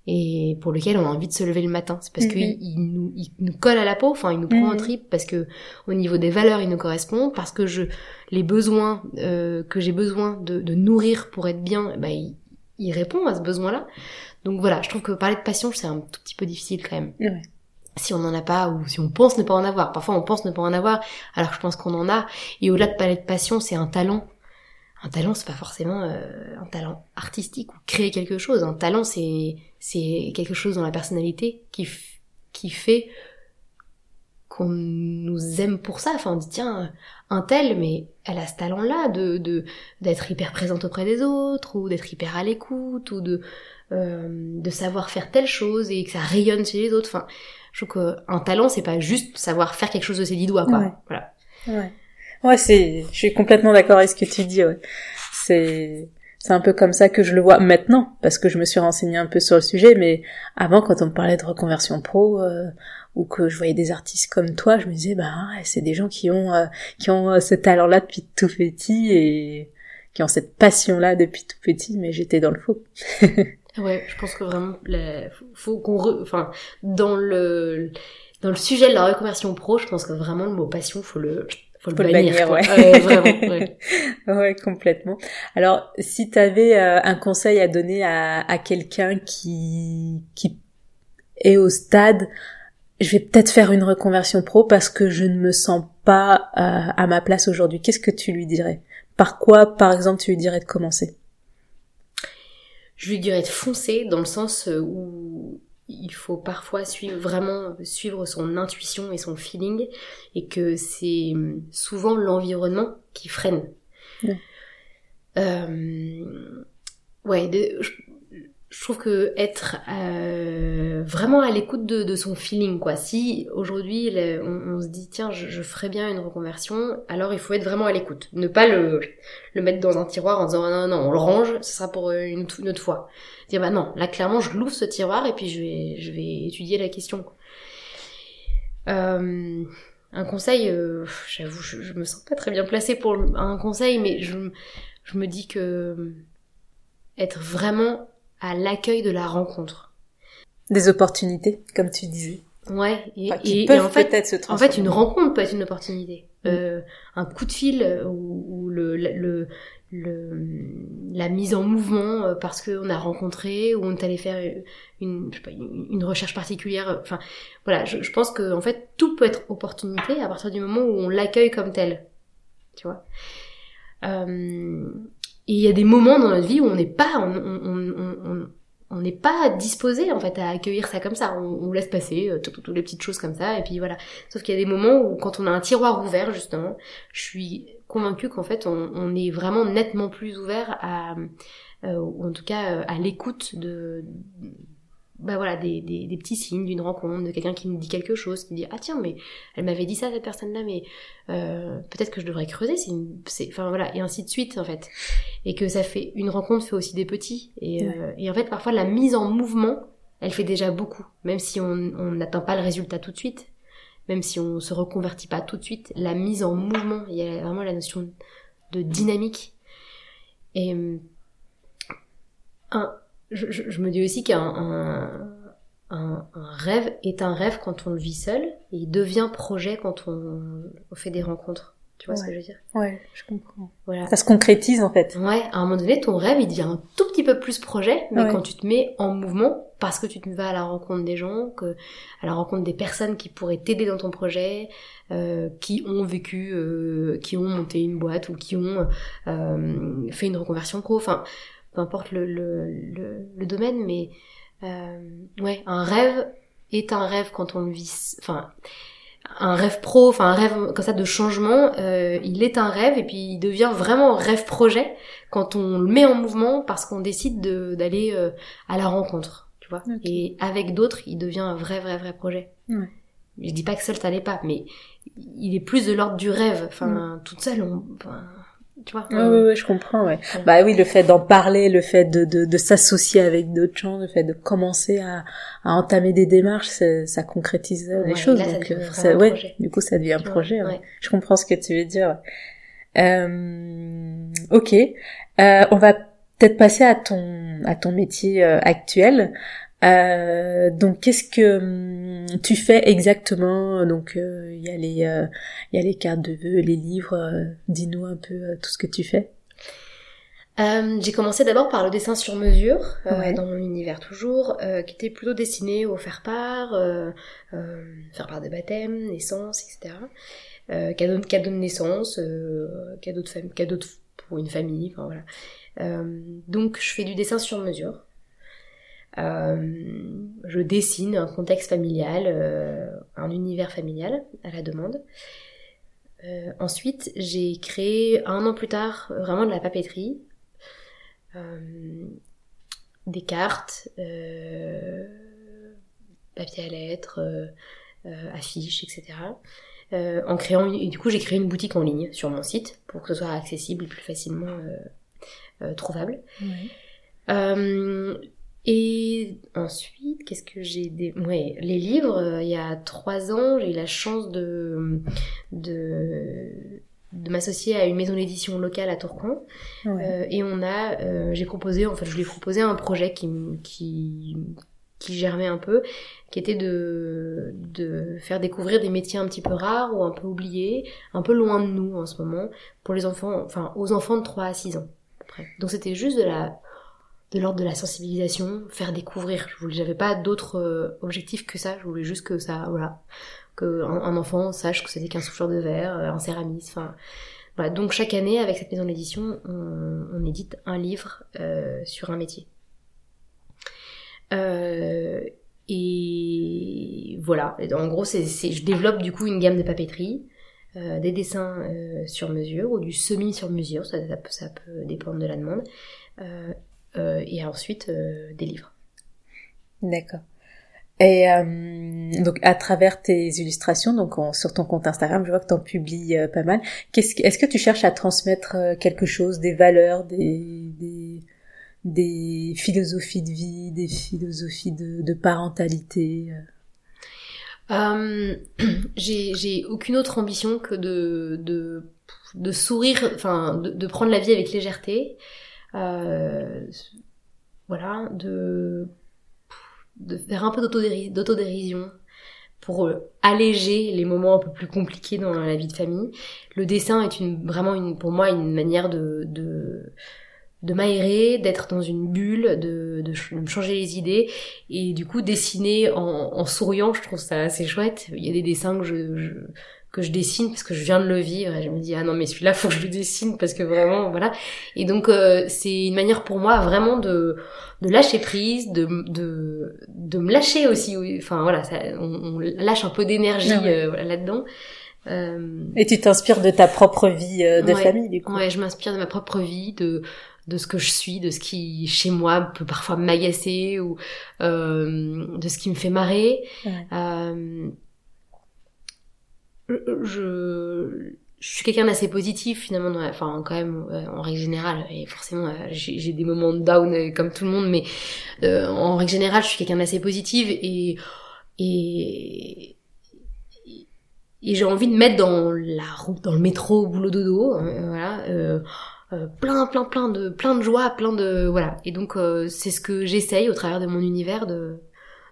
et pour lequel on a envie de se lever le matin. C'est parce Mhm. qu'il il nous, il nous colle à la peau, enfin il nous prend en trip parce que au niveau des valeurs il nous correspond, parce que je les besoins euh, que j'ai besoin de, de nourrir pour être bien, bah, il, il répond à ce besoin-là. Donc voilà, je trouve que parler de passion c'est un tout petit peu difficile quand même. Ouais. Si on n'en a pas ou si on pense ne pas en avoir. Parfois on pense ne pas en avoir, alors que je pense qu'on en a. Et au-delà de parler de passion, c'est un talent. Un talent, c'est pas forcément euh, un talent artistique ou créer quelque chose. Un talent, c'est c'est quelque chose dans la personnalité qui qui fait qu'on nous aime pour ça. Enfin, on dit tiens, un tel, mais elle a ce talent-là de de d'être hyper présente auprès des autres ou d'être hyper à l'écoute ou de euh, de savoir faire telle chose et que ça rayonne chez les autres. Enfin, je trouve qu'un talent, c'est pas juste savoir faire quelque chose de ses dix doigts, quoi. Ouais. Voilà. Ouais. Ouais, c'est, je suis complètement d'accord avec ce que tu dis, ouais. C'est, c'est un peu comme ça que je le vois maintenant, parce que je me suis renseignée un peu sur le sujet, mais avant, quand on me parlait de reconversion pro, euh, ou que je voyais des artistes comme toi, je me disais, bah, ouais, c'est des gens qui ont, euh, qui ont euh, ce talent-là depuis tout petit et qui ont cette passion-là depuis tout petit, mais j'étais dans le faux. Ouais, je pense que vraiment, la- faut, qu'on, re- enfin, dans le dans le sujet de la reconversion pro, je pense que vraiment le mot passion, faut le faut le Faut le bannir, quoi. ouais. vraiment. Ouais. Ouais, complètement. Alors, si tu avais un conseil à donner à, à quelqu'un qui, qui est au stade, je vais peut-être faire une reconversion pro parce que je ne me sens pas euh, à ma place aujourd'hui, qu'est-ce que tu lui dirais? Par quoi, par exemple, tu lui dirais de commencer? Je lui dirais de foncer dans le sens euh, où il faut parfois suivre vraiment suivre son intuition et son feeling et que c'est hum, souvent l'environnement qui freine. Ouais. Euh, ouais, de- je, je trouve que être euh, vraiment à l'écoute de, de son feeling quoi. Si aujourd'hui on, se dit tiens je, je ferais bien une reconversion, alors il faut être vraiment à l'écoute, ne pas le le mettre dans un tiroir en disant non non on le range, ce sera pour une, une autre fois. Dire bah non là clairement je l'ouvre ce tiroir et puis je vais je vais étudier la question. Euh, un conseil, euh, j'avoue je, je me sens pas très bien placée pour un conseil, mais je je me dis que être vraiment à l'accueil de la rencontre. Des opportunités, comme tu disais. Ouais, et, Enfin, qui et- et peuvent en fait, peut-être se en fait, une rencontre peut être une opportunité. Mm. Euh, un coup de fil euh, ou, le, le, le, la mise en mouvement euh, parce qu'on a rencontré ou on est allé faire une, je sais pas, une, une recherche particulière. Enfin, voilà, je, je pense que en fait, tout peut être opportunité à partir du moment où on l'accueille comme tel. Tu vois? Euh, et il y a des moments dans notre vie où on n'est pas, on, on, on, n'est pas disposé en fait à accueillir ça comme ça. On, laisse passer euh, toutes les petites choses comme ça et puis voilà. Sauf qu'il y a des moments où quand on a un tiroir ouvert justement, je suis convaincue qu'en fait on, on est vraiment nettement plus ouvert à, euh, ou en tout cas euh, à l'écoute de, bah voilà des, des, des petits signes d'une rencontre, de quelqu'un qui me dit quelque chose, qui dit ah tiens mais elle m'avait dit ça cette personne là mais euh, peut-être que je devrais creuser, c'est une, c'est, enfin voilà et ainsi de suite en fait. Et que ça fait une rencontre fait aussi des petits et, euh, et en fait parfois la mise en mouvement elle fait déjà beaucoup. Même si on on n'atteint pas le résultat tout de suite même si on se reconvertit pas tout de suite la mise en mouvement il y a vraiment la notion de dynamique. Et euh, un, je, je, je me dis aussi qu'un un, un, rêve est un rêve quand on le vit seul et il devient projet quand on, on fait des rencontres tu vois ce que je veux dire? Ouais, je comprends. voilà Ça se concrétise en fait. Ouais, à un moment donné, ton rêve, il devient un tout petit peu plus projet, mais Ouais. quand tu te mets en mouvement, parce que tu te vas à la rencontre des gens, que, à la rencontre des personnes qui pourraient t'aider dans ton projet, euh, qui ont vécu, euh, qui ont monté une boîte ou qui ont euh, fait une reconversion pro, enfin, peu importe le, le, le, le domaine, mais euh, ouais, un rêve est un rêve quand on le vit, enfin, un rêve pro, enfin un rêve comme ça de changement, euh, il est un rêve et puis il devient vraiment rêve projet quand on le met en mouvement parce qu'on décide de- d'aller euh, à la rencontre, tu vois. Et avec d'autres, il devient un vrai, vrai, vrai projet. Ouais. Je dis pas que seul ça l'est pas, mais il est plus de l'ordre du rêve. Enfin, toute seule, on, enfin, tu vois. Ouais, on- ouais, ouais, je comprends, ouais. Ouais. Bah oui, le fait d'en parler, le fait de, de, de s'associer avec d'autres gens, le fait de commencer à, à entamer des démarches, ça, ça concrétise euh, les choses. là, donc, euh, ça- ouais, du coup, ça devient un projet. Je comprends ce que tu veux dire. Euh, ok. Euh, on va peut-être passer à ton, à ton métier euh, actuel. Euh, donc qu'est-ce que hum, tu fais exactement? Donc il y a les il y a les cartes de vœux, les livres. Dis-nous un peu tout ce que tu fais. Euh, j'ai commencé d'abord par le dessin sur mesure, euh, dans mon univers toujours, euh, qui était plutôt destiné au faire-part, faire-part des baptêmes, naissance, etc. cadeau, cadeau de naissance, cadeau, de fam cadeau de, pour une famille, enfin voilà. donc je fais du dessin sur mesure. Je dessine un contexte familial, un univers familial à la demande. ensuite, j'ai créé un an plus tard vraiment de la papeterie euh, des cartes, euh, papier à lettres, euh, affiches, etc. en créant, et du coup, j'ai créé une boutique en ligne sur mon site pour que ce soit accessible et plus facilement trouvable. Et ensuite, qu'est-ce que j'ai des... Ouais, les livres, il y a trois ans, j'ai eu la chance de, de de m'associer à une maison d'édition locale à Tourcoing. Euh, et on a euh, j'ai proposé en fait je lui ai proposé un projet qui qui qui germait un peu qui était de de faire découvrir des métiers un petit peu rares ou un peu oubliés un peu loin de nous en ce moment pour les enfants enfin aux enfants de 3 à 6 ans donc c'était juste de la de l'ordre de la sensibilisation faire découvrir. Je voulais j'avais pas d'autres euh, objectifs que ça. Je voulais juste que ça voilà. Qu'un un enfant sache que c'était qu'un souffleur de verre, euh, un céramiste, enfin... Donc chaque année, avec cette maison d'édition, on, on, édite un livre euh, sur un métier. Et voilà, en gros, c'est, je développe du coup une gamme de papeterie, des dessins sur mesure ou du semi sur mesure, ça, peut dépendre de la demande, et ensuite des livres. D'accord. Et euh, donc à travers tes illustrations, donc sur ton compte Instagram, je vois que tu en publies euh, pas mal. Qu'est-ce, est-ce que tu cherches à transmettre euh, quelque chose, des valeurs, des, des, des philosophies de vie, des philosophies de, de parentalité euh, j'ai, j'ai aucune autre ambition que de, de, de sourire, enfin de, de prendre la vie avec légèreté. Euh, voilà, de de faire un peu d'autodérision pour euh, alléger les moments un peu plus compliqués dans la vie de famille. Le dessin est une, vraiment une, pour moi une manière de, de, de m'aérer, d'être dans une bulle, de, de, me changer les idées. Et du coup, dessiner en, en, souriant, je trouve ça assez chouette. Il y a des dessins que je, je que je dessine parce que je viens de le vivre et je me dis ah non mais celui-là faut que je le dessine parce que vraiment voilà. Et donc euh, c'est une manière pour moi vraiment de de lâcher prise de de de me lâcher aussi enfin voilà ça, on, lâche un peu d'énergie ah euh, là-dedans. Euh... et tu t'inspires de ta propre vie euh, de famille du coup. Ouais je m'inspire de ma propre vie de de ce que je suis, de ce qui chez moi peut parfois m'agacer ou euh, de ce qui me fait marrer. Euh, je, je suis quelqu'un d'assez positif finalement, enfin quand même en règle générale, et forcément euh, j'ai des moments de down euh, comme tout le monde, mais euh, en règle générale je suis quelqu'un d'assez positif et et et j'ai envie de mettre dans la route, dans le métro, boulot dodo, hein, voilà, euh, plein plein plein de plein de joie, plein de voilà, et donc c'est ce que j'essaye au travers de mon univers de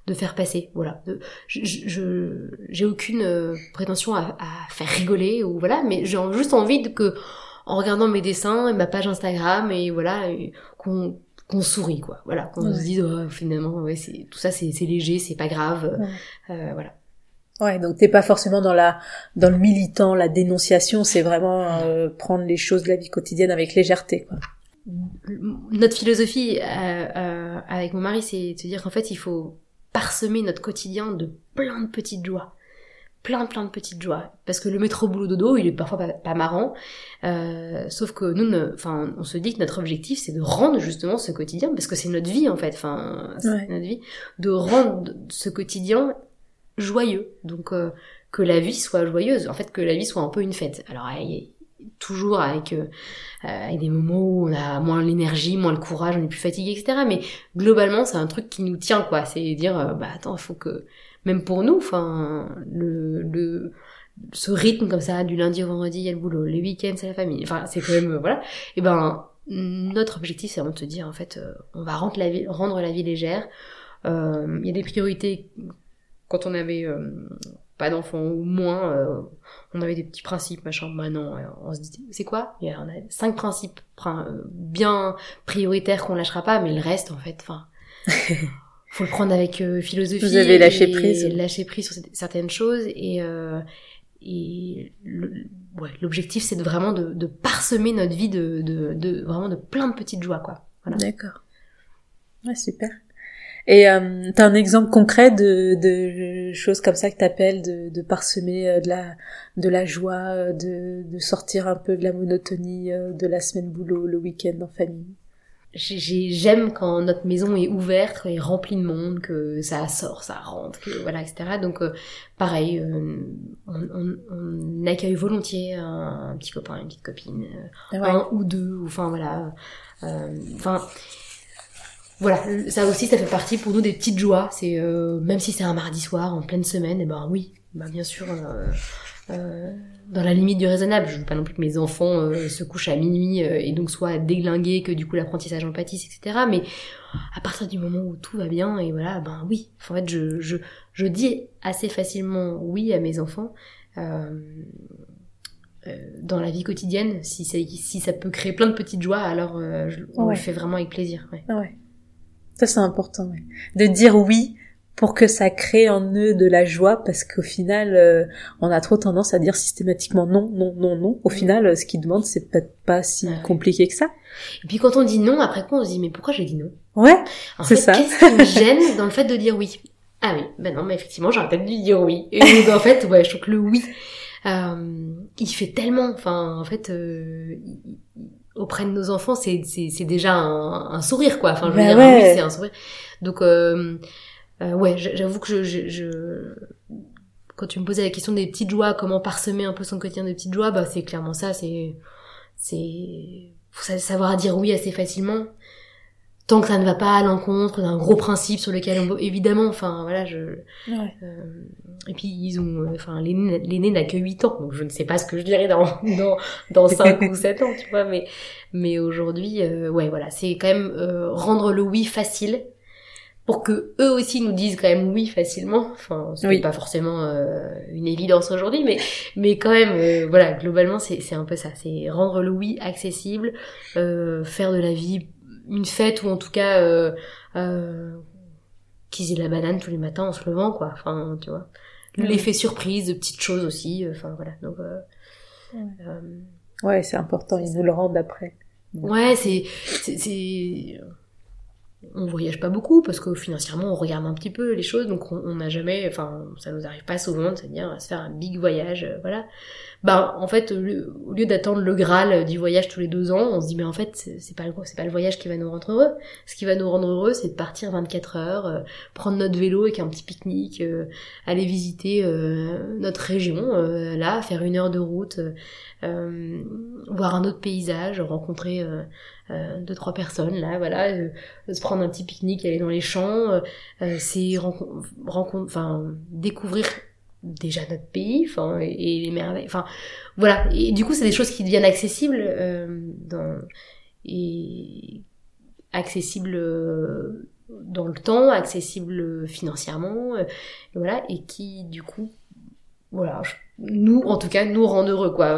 de faire passer. Voilà. je j'ai aucune euh, prétention à, à, faire rigoler ou voilà, mais j'ai juste envie de que en regardant mes dessins et ma page Instagram et voilà qu'on qu'on sourit quoi. Voilà, qu'on se dise oh, finalement ouais c'est tout ça c'est c'est léger, c'est pas grave. Euh, voilà. Ouais, donc t'es pas forcément dans la dans le militant, la dénonciation, c'est vraiment euh, prendre les choses de la vie quotidienne avec légèreté quoi. Notre philosophie euh, euh, avec mon mari, c'est de se dire qu'en fait, il faut parsemer notre quotidien de plein de petites joies. Plein plein de petites joies. Parce que le métro boulot dodo il est parfois pas, marrant. Euh, sauf que nous enfin on se dit que notre objectif c'est de rendre justement ce quotidien parce que c'est notre vie en fait. Enfin c'est notre vie. De rendre ce quotidien joyeux. Donc euh, que la vie soit joyeuse. En fait que la vie soit un peu une fête. Alors toujours avec, euh, avec des moments où on a moins l'énergie, moins le courage, on est plus fatigué, etc. Mais globalement, c'est un truc qui nous tient, quoi. C'est dire, euh, bah attends, faut que, même pour nous, enfin, le, le, ce rythme comme ça, du lundi au vendredi, il y a le boulot, les week-ends, c'est la famille. Enfin, c'est quand même, euh, voilà. Et ben, notre objectif, c'est vraiment de se dire, en fait, on va rendre la vie, rendre la vie légère. Euh, il y a des priorités quand on avait euh, pas d'enfants ou moins, euh, on avait des petits principes, machin. Maintenant, bah on se dit, c'est quoi? On a cinq principes bien prioritaires qu'on lâchera pas, mais le reste, en fait, enfin, faut le prendre avec philosophie. Vous avez lâché prise. Lâcher prise sur certaines choses et et l'objectif c'est de vraiment de, de, parsemer notre vie de, de, de, vraiment de plein de petites joies quoi. Voilà. D'accord. Ouais, super. Et euh, t'as un exemple concret de, de choses comme ça que t'appelles de, de parsemer euh, de la de la joie, euh, de, de sortir un peu de la monotonie euh, de la semaine boulot, le week-end en famille? J'aime quand notre maison est ouverte et remplie de monde que ça sort ça rentre que voilà etc donc euh, pareil euh, on, on, on, accueille volontiers un, petit copain une petite copine ah un ou deux ou enfin voilà enfin voilà ça aussi ça fait partie pour nous des petites joies c'est même si c'est un mardi soir en pleine semaine et eh ben oui bah bien sûr euh, dans la limite du raisonnable. Je veux pas non plus que mes enfants euh, se couchent à minuit euh, et donc soient déglingués, que du coup l'apprentissage en pâtisse, etc. Mais à partir du moment où tout va bien, et voilà, ben oui. En fait, je, je, je dis assez facilement oui à mes enfants. dans la vie quotidienne, si ça, si ça peut créer plein de petites joies, alors je, on le fait vraiment avec plaisir. Ouais. ouais. Ça c'est important, ouais. de dire oui pour que ça crée en eux de la joie parce qu'au final euh, on a trop tendance à dire systématiquement non non non non. Au final euh, ce qu'ils demandent c'est peut-être pas si compliqué que ça. Et puis quand on dit non après quoi on se dit mais pourquoi j'ai dit non? Ouais c'est ça. qu'est-ce qui me gêne dans le fait de dire oui? Ah oui ben non mais effectivement j'aurais peut-être dû dire oui. Et en fait ouais je trouve que le oui euh, il fait tellement enfin en fait euh, auprès de nos enfants c'est c'est déjà un, un, sourire quoi. Enfin je veux bah dire oui c'est un sourire. Donc euh, euh, ouais, j'avoue que je, je, quand tu me posais la question des petites joies, comment parsemer un peu son quotidien de petites joies, bah c'est clairement ça, c'est c'est savoir dire oui assez facilement tant que ça ne va pas à l'encontre d'un gros principe sur lequel on évidemment enfin voilà je ouais. euh, et puis ils ont enfin l'aîné n'a que 8 ans donc je ne sais pas ce que je dirais dans dans dans 5 ou 7 ans tu vois mais mais aujourd'hui euh, ouais voilà c'est quand même euh, rendre le oui facile pour que eux aussi nous disent quand même oui facilement. Enfin, c'est pas forcément euh, une évidence aujourd'hui, mais mais quand même, euh, voilà, globalement, c'est c'est un peu ça. C'est rendre le oui accessible, euh, faire de la vie une fête ou en tout cas euh, qu'ils aient de la banane tous les matins en se levant, quoi. Enfin, tu vois, l'effet surprise, de petites choses aussi. Enfin voilà. Donc ouais, c'est important. Ils nous le rendent après. Ouais, c'est c'est on voyage pas beaucoup parce que financièrement on regarde un petit peu les choses donc on n'a jamais enfin ça nous arrive pas souvent de se dire se faire un big voyage euh, voilà. Bah en fait au lieu, d'attendre le graal du voyage tous les deux ans on se dit mais en fait c'est pas c'est pas le voyage qui va nous rendre heureux. Ce qui va nous rendre heureux c'est de partir 24 heures euh, prendre notre vélo avec un petit pique-nique euh, aller visiter notre région là faire une heure de route voir un autre paysage rencontrer deux trois personnes là voilà euh, se prendre un petit pique-nique aller dans les champs euh, c'est rencontre enfin découvrir déjà notre pays enfin et, les merveilles enfin voilà. Et du coup c'est des choses qui deviennent accessibles dans et accessibles dans le temps accessibles financièrement voilà et qui du coup voilà nous en tout cas nous rendent heureux quoi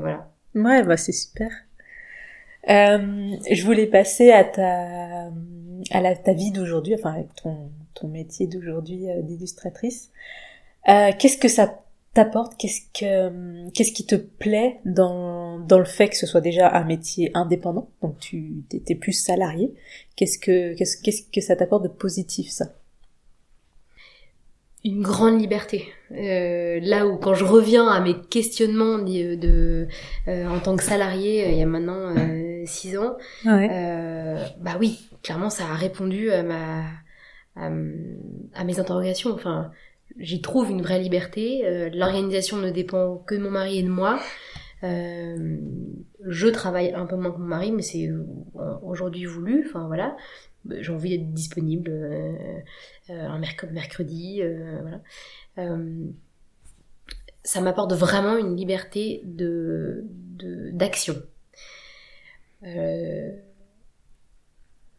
voilà. Ouais bah c'est super euh, je voulais passer à ta à la, ta vie d'aujourd'hui, enfin avec ton ton métier d'aujourd'hui euh, d'illustratrice. Euh, qu'est-ce que ça t'apporte? Qu'est-ce que qu'est-ce qui te plaît dans dans le fait que ce soit déjà un métier indépendant, donc tu étais plus salarié. Qu'est-ce que qu'est-ce qu'est-ce que ça t'apporte de positif ça? Une grande liberté. Euh, là où quand je reviens à mes questionnements de, de euh, en tant que salarié euh, il y a maintenant euh, six ans, bah oui, clairement ça a répondu à ma à, mes interrogations. Enfin, j'y trouve une vraie liberté. L'organisation ne dépend que de mon mari et de moi. Je travaille un peu moins que mon mari, mais c'est aujourd'hui voulu. Enfin voilà, j'ai envie d'être disponible euh, euh, un mercredi, euh, voilà. ça m'apporte vraiment une liberté de d'action.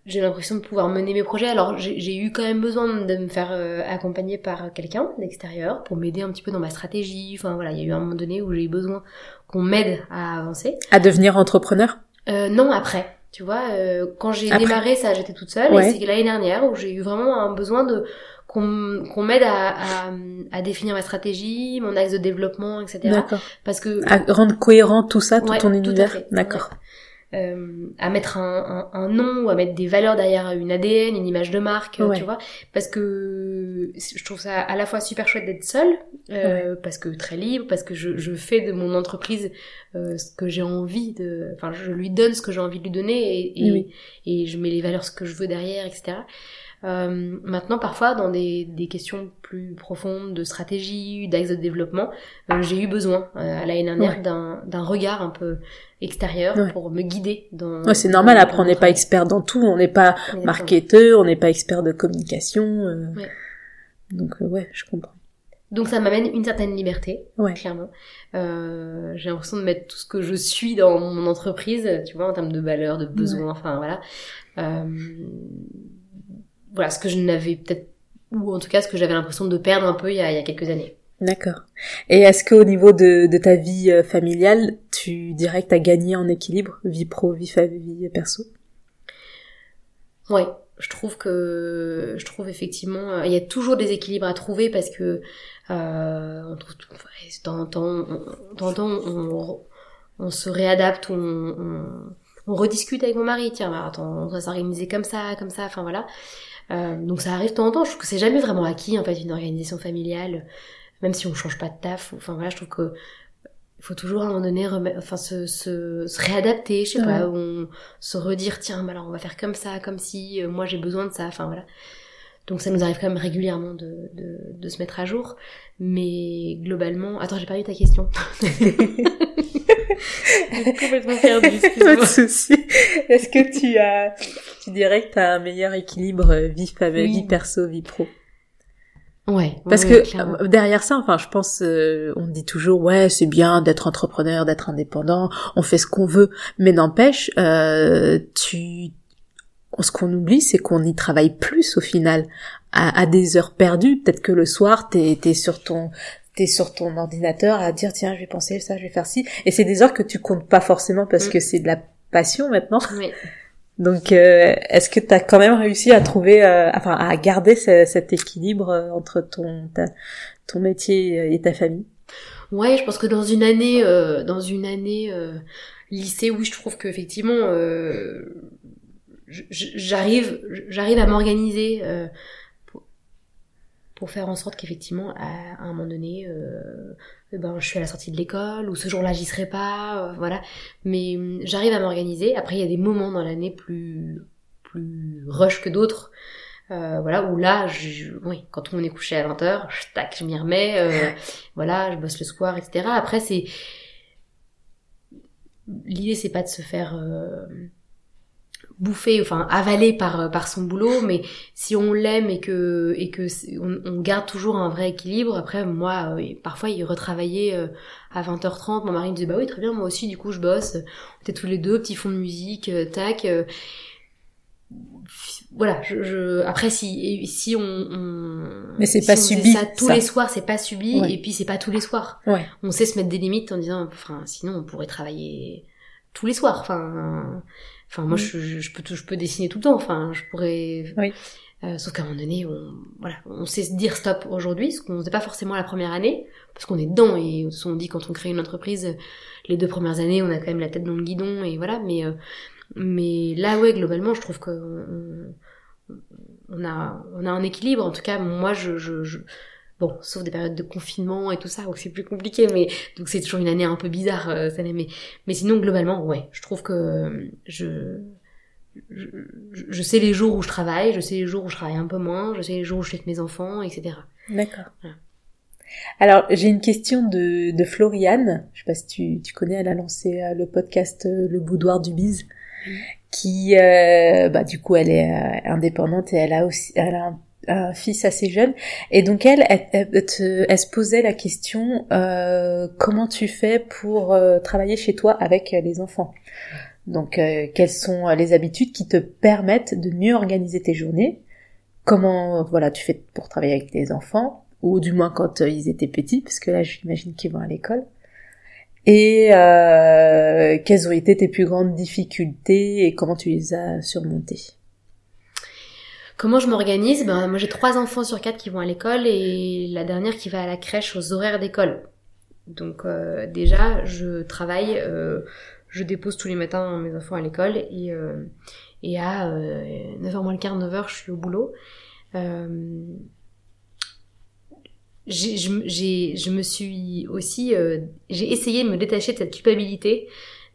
J'ai l'impression de pouvoir mener mes projets. Alors j'ai eu quand même besoin de me faire euh, accompagner par quelqu'un d'extérieur pour m'aider un petit peu dans ma stratégie. Enfin voilà, il y a eu un moment donné où j'ai eu besoin qu'on m'aide à avancer. À devenir entrepreneur? Euh, Non, après. Tu vois, euh, quand j'ai démarré ça, j'étais toute seule. Et c'est l'année dernière où j'ai eu vraiment un besoin de qu'on qu'on m'aide à, à, à, définir ma stratégie, mon axe de développement, etc. D'accord. Parce que à rendre cohérent tout ça, tout ton univers. D'accord euh, à mettre un, un, un, nom ou à mettre des valeurs derrière une ADN, une image de marque, tu vois, parce que je trouve ça à la fois super chouette d'être seule, euh, parce que très libre, parce que je, je fais de mon entreprise euh, ce que j'ai envie de, enfin je lui donne ce que j'ai envie de lui donner et, et, et, je mets les valeurs ce que je veux derrière, etc. Euh, maintenant, parfois, dans des, des, questions plus profondes de stratégie, d'axe de développement, euh, j'ai eu besoin euh, à l'année dernière d'un regard un peu extérieur pour me guider dans. Ouais, c'est normal. Après, on n'est pas expert dans tout. On n'est pas marketeur, on n'est pas expert de communication. Euh. Donc ouais, je comprends. Donc ça m'amène une certaine liberté, clairement. Euh, j'ai l'impression de mettre tout ce que je suis dans mon entreprise, tu vois, en termes de valeurs, de besoins, enfin voilà. Euh, voilà, ce que je n'avais peut-être, ou en tout cas ce que j'avais l'impression de perdre un peu il y a, il y a quelques années. D'accord. Et est-ce qu'au niveau de, de, ta vie euh, familiale, tu dirais que tu as gagné en équilibre, vie pro, vie vie perso? Ouais, je trouve que je trouve effectivement euh, il y a toujours des équilibres à trouver parce que euh, on trouve de temps en temps on, on, se réadapte on, on, on, rediscute avec mon mari tiens bah, attends on va s'organiser comme ça comme ça enfin voilà euh, donc ça arrive de temps en temps. Je trouve que c'est jamais vraiment acquis en fait une organisation familiale, même si on change pas de taf. Enfin voilà, je trouve que il faut toujours à un moment donné enfin se, se, se, réadapter, je sais pas, on se redire tiens, bah alors on va faire comme ça, comme si euh, moi j'ai besoin de ça. Enfin voilà. Donc ça nous arrive quand même régulièrement de, de, de se mettre à jour. Mais globalement... Attends, j'ai pas eu ta question. complètement perdu, Pas de souci. Est-ce que tu as, tu dirais que tu as un meilleur équilibre euh, vie, vie perso, vie pro? Ouais. Parce que euh, derrière ça, enfin, je pense, euh, on dit toujours, ouais, c'est bien d'être entrepreneur, d'être indépendant, on fait ce qu'on veut, mais n'empêche, euh, tu, ce qu'on oublie, c'est qu'on y travaille plus au final, à, à des heures perdues. Peut-être que le soir, t'es es sur ton t'es sur ton ordinateur à dire tiens, je vais penser ça, je vais faire ci, et c'est des heures que tu comptes pas forcément parce mm. que c'est de la passion maintenant. Oui. Donc, euh, est-ce que tu as quand même réussi à trouver, euh, enfin, à garder cet équilibre euh, entre ton ton métier et ta famille? Ouais, je pense que dans une année, dans une année lycée, oui, je trouve qu'effectivement, j'arrive, j'arrive à m'organiser pour faire en sorte qu'effectivement, à, un moment donné, euh, ben, je suis à la sortie de l'école, ou ce jour-là, j'y serai pas, euh, voilà. Mais hum, j'arrive à m'organiser. Après, il y a des moments dans l'année plus, plus rush que d'autres. Euh, voilà, où là, je, oui, quand on est couché à 20h, tac, je m'y remets, euh, voilà, je bosse le soir, etc. Après, c'est... L'idée, c'est pas de se faire bouffé, enfin avalé par par son boulot, mais si on l'aime et que et que on, garde toujours un vrai équilibre. Après, moi, euh, parfois, il retravaillait euh, à 20h30. Mon mari me disait bah oui, très bien, moi aussi, du coup, je bosse. On était tous les deux, petits fonds de musique, euh, tac. voilà, je, je, après si si on, on mais c'est pas subi ça tous les soirs, c'est pas subi et puis c'est pas tous les soirs. Ouais. On sait se mettre des limites en disant enfin sinon on pourrait travailler tous les soirs. Enfin Enfin, moi, je, je, peux, je peux dessiner tout le temps. Enfin, je pourrais. Oui. Euh, sauf qu'à un moment donné, on, voilà, on sait se dire stop aujourd'hui, ce qu'on ne faisait pas forcément la première année, parce qu'on est dedans et on dit quand on crée une entreprise, les deux premières années, on a quand même la tête dans le guidon et voilà. Mais euh, mais là, ouais, globalement, je trouve que on, on, a on a un équilibre. En tout cas, moi, je, je, je Bon, sauf des périodes de confinement et tout ça, où c'est plus compliqué, mais donc c'est toujours une année un peu bizarre euh, cette année. Mais, mais sinon, globalement, ouais, je trouve que euh, je, je, je, sais les jours où je travaille, je sais les jours où je travaille un peu moins, je sais les jours où je suis avec mes enfants, etc. D'accord. Alors, j'ai une question de, de Floriane. Je sais pas si tu, tu connais, elle a lancé euh, le podcast Le Boudoir du Bise, qui, bah, du coup, elle est indépendante et elle a aussi, elle a un un fils assez jeune. Et donc elle elle, elle, se posait la question euh, comment tu fais pour euh, travailler chez toi avec les enfants? Donc, euh, quelles sont les habitudes qui te permettent de mieux organiser tes journées? Comment, voilà, tu fais pour travailler avec tes enfants, ou du moins quand ils étaient petits, parce que là, j'imagine qu'ils vont à l'école. Et euh, quelles ont été tes plus grandes difficultés et comment tu les as surmontées? Comment je m'organise ben, Moi j'ai trois enfants sur quatre qui vont à l'école et la dernière qui va à la crèche aux horaires d'école. Donc euh, déjà je travaille, euh, je dépose tous les matins mes enfants à l'école et, euh, et à 9h moins le quart, 9h je suis au boulot j'ai, je me suis aussi, euh, j'ai essayé de me détacher de cette culpabilité,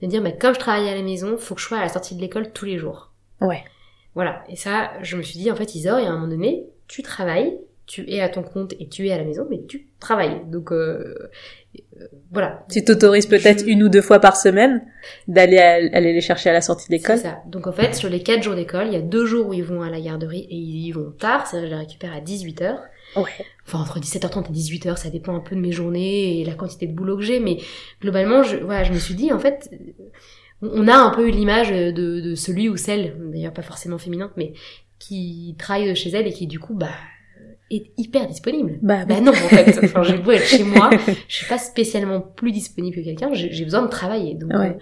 de dire, mais comme je travaille à la maison, faut que je sois à la sortie de l'école tous les jours. Ouais. Voilà. Et ça, je me suis dit, en fait, Isor, il y a un moment donné, tu travailles, tu es à ton compte et tu es à la maison, mais tu travailles. Donc, euh, euh voilà. Tu t'autorises peut-être une ou deux fois par semaine d'aller aller les chercher à la sortie d'école. C'est ça. Donc, en fait, sur les quatre jours d'école, il y a deux jours où ils vont à la garderie et ils y vont tard, c'est-à-dire je les récupère à 18h. Ouais. Enfin, entre 17h30 et 18h, ça dépend un peu de mes journées et la quantité de boulot que j'ai, mais globalement, je, voilà, je me suis dit, en fait, on a un peu eu l'image de, de celui ou celle, d'ailleurs pas forcément féminin, mais qui travaille chez elle et qui, du coup, bah, est hyper disponible. Bah, bah non, en fait. Enfin, j'ai beau être chez moi, je suis pas spécialement plus disponible que quelqu'un, j'ai besoin de travailler. Donc, ouais.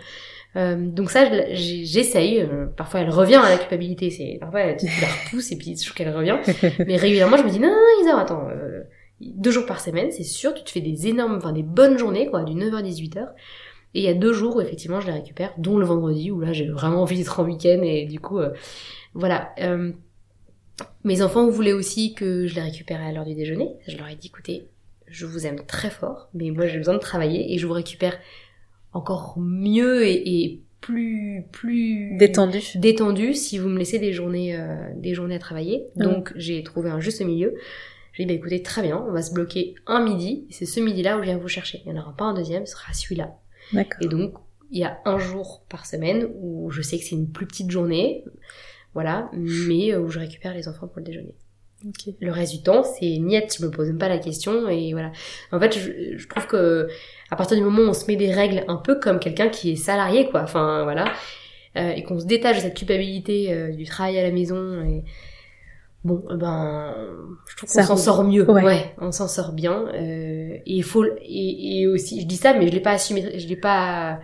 euh, euh, donc ça, j'essaye. Euh, parfois, elle revient à la culpabilité. C'est parfois elle, tu la repousses et puis je trouve qu'elle revient. Mais régulièrement, je me dis non, non, non Isa, attends. Euh, deux jours par semaine, c'est sûr, tu te fais des énormes, enfin des bonnes journées, quoi, du 9h à 18h. Et il y a deux jours où effectivement je les récupère, dont le vendredi où là j'ai vraiment envie d'être en week-end et du coup, voilà. mes enfants voulaient aussi que je les récupère à l'heure du déjeuner. Je leur ai dit, écoutez, je vous aime très fort, mais moi j'ai besoin de travailler et je vous récupère encore mieux et, plus plus détendu. détendu si vous me laissez des journées euh, des journées à travailler. Donc j'ai trouvé un juste milieu. J'ai dit bah écoutez très bien on va se bloquer un midi. C'est ce midi là où je viens vous chercher. Il n'y en aura pas un deuxième ce sera celui-là et donc il y a un jour par semaine où je sais que c'est une plus petite journée voilà mais où je récupère les enfants pour le déjeuner. Le reste du temps, c'est niette, je me pose même pas la question et voilà. En fait, je, je, trouve que à partir du moment où on se met des règles un peu comme quelqu'un qui est salarié, quoi, enfin voilà, euh, et qu'on se détache de cette culpabilité euh, du travail à la maison et bon, euh, ben, je trouve qu'on s'en sort mieux. Ouais, on s'en sort bien. Euh, et il faut et, et, aussi, je dis ça, mais je l'ai pas assumé, je l'ai pas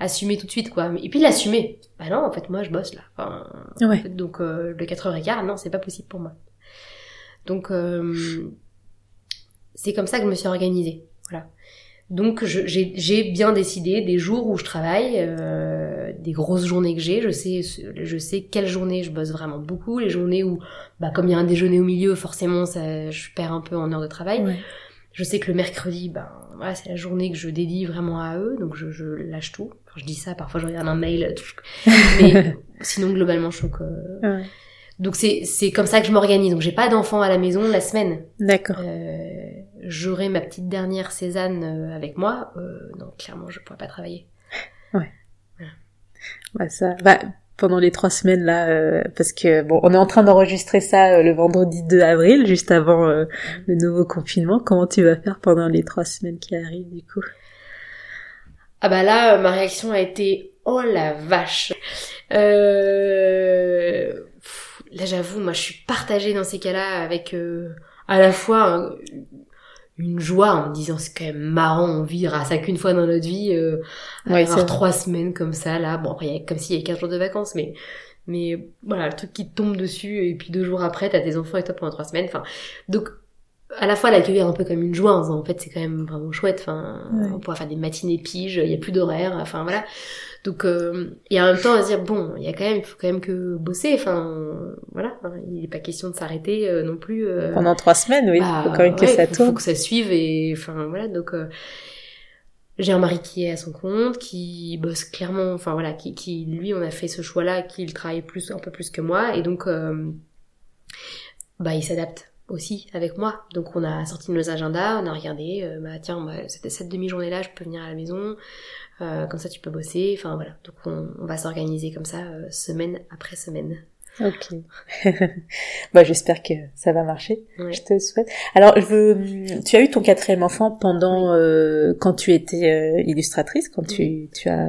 assumé tout de suite, quoi. Et puis l'assumer. Bah non, en fait, moi, je bosse là. Enfin, ouais. donc le 4h15, non, c'est pas possible pour moi. Donc euh, c'est comme ça que je me suis organisée. Voilà. Donc j'ai bien décidé des jours où je travaille, euh, des grosses journées que j'ai. Je sais, je sais quelles journées je bosse vraiment beaucoup, les journées où, bah, comme il y a un déjeuner au milieu, forcément, ça, je perds un peu en heure de travail. Je sais que le mercredi, ben voilà, c'est la journée que je dédie vraiment à eux, donc je, je lâche tout. Enfin, je dis ça, parfois je regarde un mail, mais sinon globalement, je trouve que ouais. Donc c'est c'est comme ça que je m'organise. Donc j'ai pas d'enfants à la maison la semaine. D'accord. Euh, J'aurai ma petite dernière Cézanne euh, avec moi. Euh, non, clairement, je pourrais pas travailler. Ouais. Voilà. Bah ça. Bah pendant les trois semaines là, euh, parce que bon, on est en train d'enregistrer ça euh, le vendredi 2 avril, juste avant euh, le nouveau confinement. Comment tu vas faire pendant les trois semaines qui arrivent du coup? Ah bah là, ma réaction a été oh la vache. Euh là j'avoue, moi je suis partagée dans ces cas-là avec euh, à la fois une joie en me disant c'est quand même marrant, on vivra ça qu'une fois dans notre vie, euh, avoir trois semaines comme ça là. Bon après, y a, comme s'il y avait 15 jours de vacances, mais mais voilà, le truc qui te tombe dessus et puis deux jours après t'as tes enfants et toi pendant trois semaines. Enfin donc à la fois l'accueillir un peu comme une joie en fait c'est quand même vraiment chouette enfin on pourra faire des matinées piges il y a plus d'horaire enfin voilà donc, euh, et en même temps, à se dire, bon, il y a quand même, il faut quand même que bosser, enfin, voilà, hein, il n'est pas question de s'arrêter euh, non plus. Euh, Pendant trois semaines, oui, il faut bah, quand même que ça tourne. Faut que ça suive, et enfin, voilà, donc, euh, j'ai un mari qui est à son compte, qui bosse clairement, enfin, voilà, qui, qui lui, on a fait ce choix-là, qu'il travaille plus, un peu plus que moi, et donc, bah, il s'adapte aussi avec moi. Donc on a sorti nos agendas, on a regardé, bah tiens, bah, cette demi-journée-là, je peux venir à la maison, euh, comme ça tu peux bosser. Enfin voilà, donc on, on va s'organiser comme ça euh, semaine après semaine. Ok. bah j'espère que ça va marcher. Je te souhaite. Alors je veux. Tu as eu ton quatrième enfant pendant euh, quand tu étais euh, illustratrice, quand tu tu as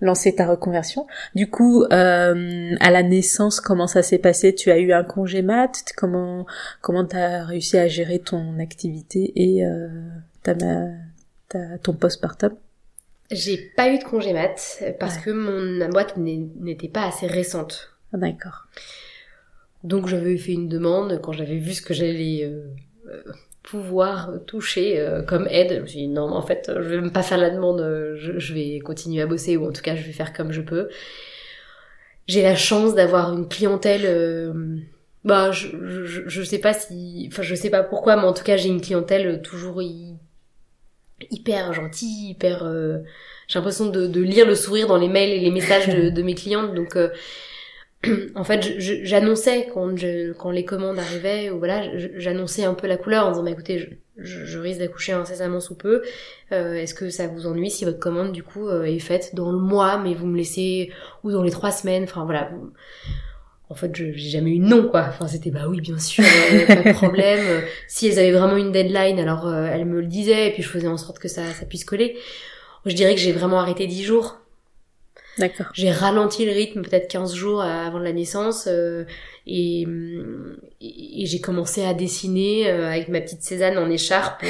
lancé ta reconversion. Du coup, euh, à la naissance, comment ça s'est passé? Tu as eu un congé mat? Comment comment t'as réussi à gérer ton activité et euh, ta, ta, ton postpartum J'ai pas eu de congé mat parce que mon boîte n'était pas assez récente. Ah, d'accord. Donc j'avais fait une demande quand j'avais vu ce que j'allais euh, pouvoir toucher euh, comme aide. Je me suis dit non, en fait, je vais même pas faire la demande, je, vais continuer à bosser ou en tout cas je vais faire comme je peux. J'ai la chance d'avoir une clientèle. bah, je, je, je, sais pas si, enfin, je sais pas pourquoi, mais en tout cas, j'ai une clientèle toujours hyper gentille, hyper. j'ai l'impression de, de, lire le sourire dans les mails et les messages de, de mes clientes, donc en fait, j'annonçais quand, quand les commandes arrivaient, ou voilà, j'annonçais un peu la couleur en disant, bah, écoutez, je, risque d'accoucher incessamment sous peu. Euh, est-ce que ça vous ennuie si votre commande du coup euh, est faite dans le mois, mais vous me laissez ou dans les trois semaines? Enfin voilà. En fait, j'ai jamais eu non quoi. Enfin, c'était bah oui, bien sûr, euh, pas de problème. si elles avaient vraiment une deadline, alors elles me le disaient et puis je faisais en sorte que ça, ça puisse coller. Je dirais que j'ai vraiment arrêté dix jours D'accord. J'ai ralenti le rythme peut-être 15 jours avant la naissance euh, et, et j'ai commencé à dessiner euh, avec ma petite Cézanne en écharpe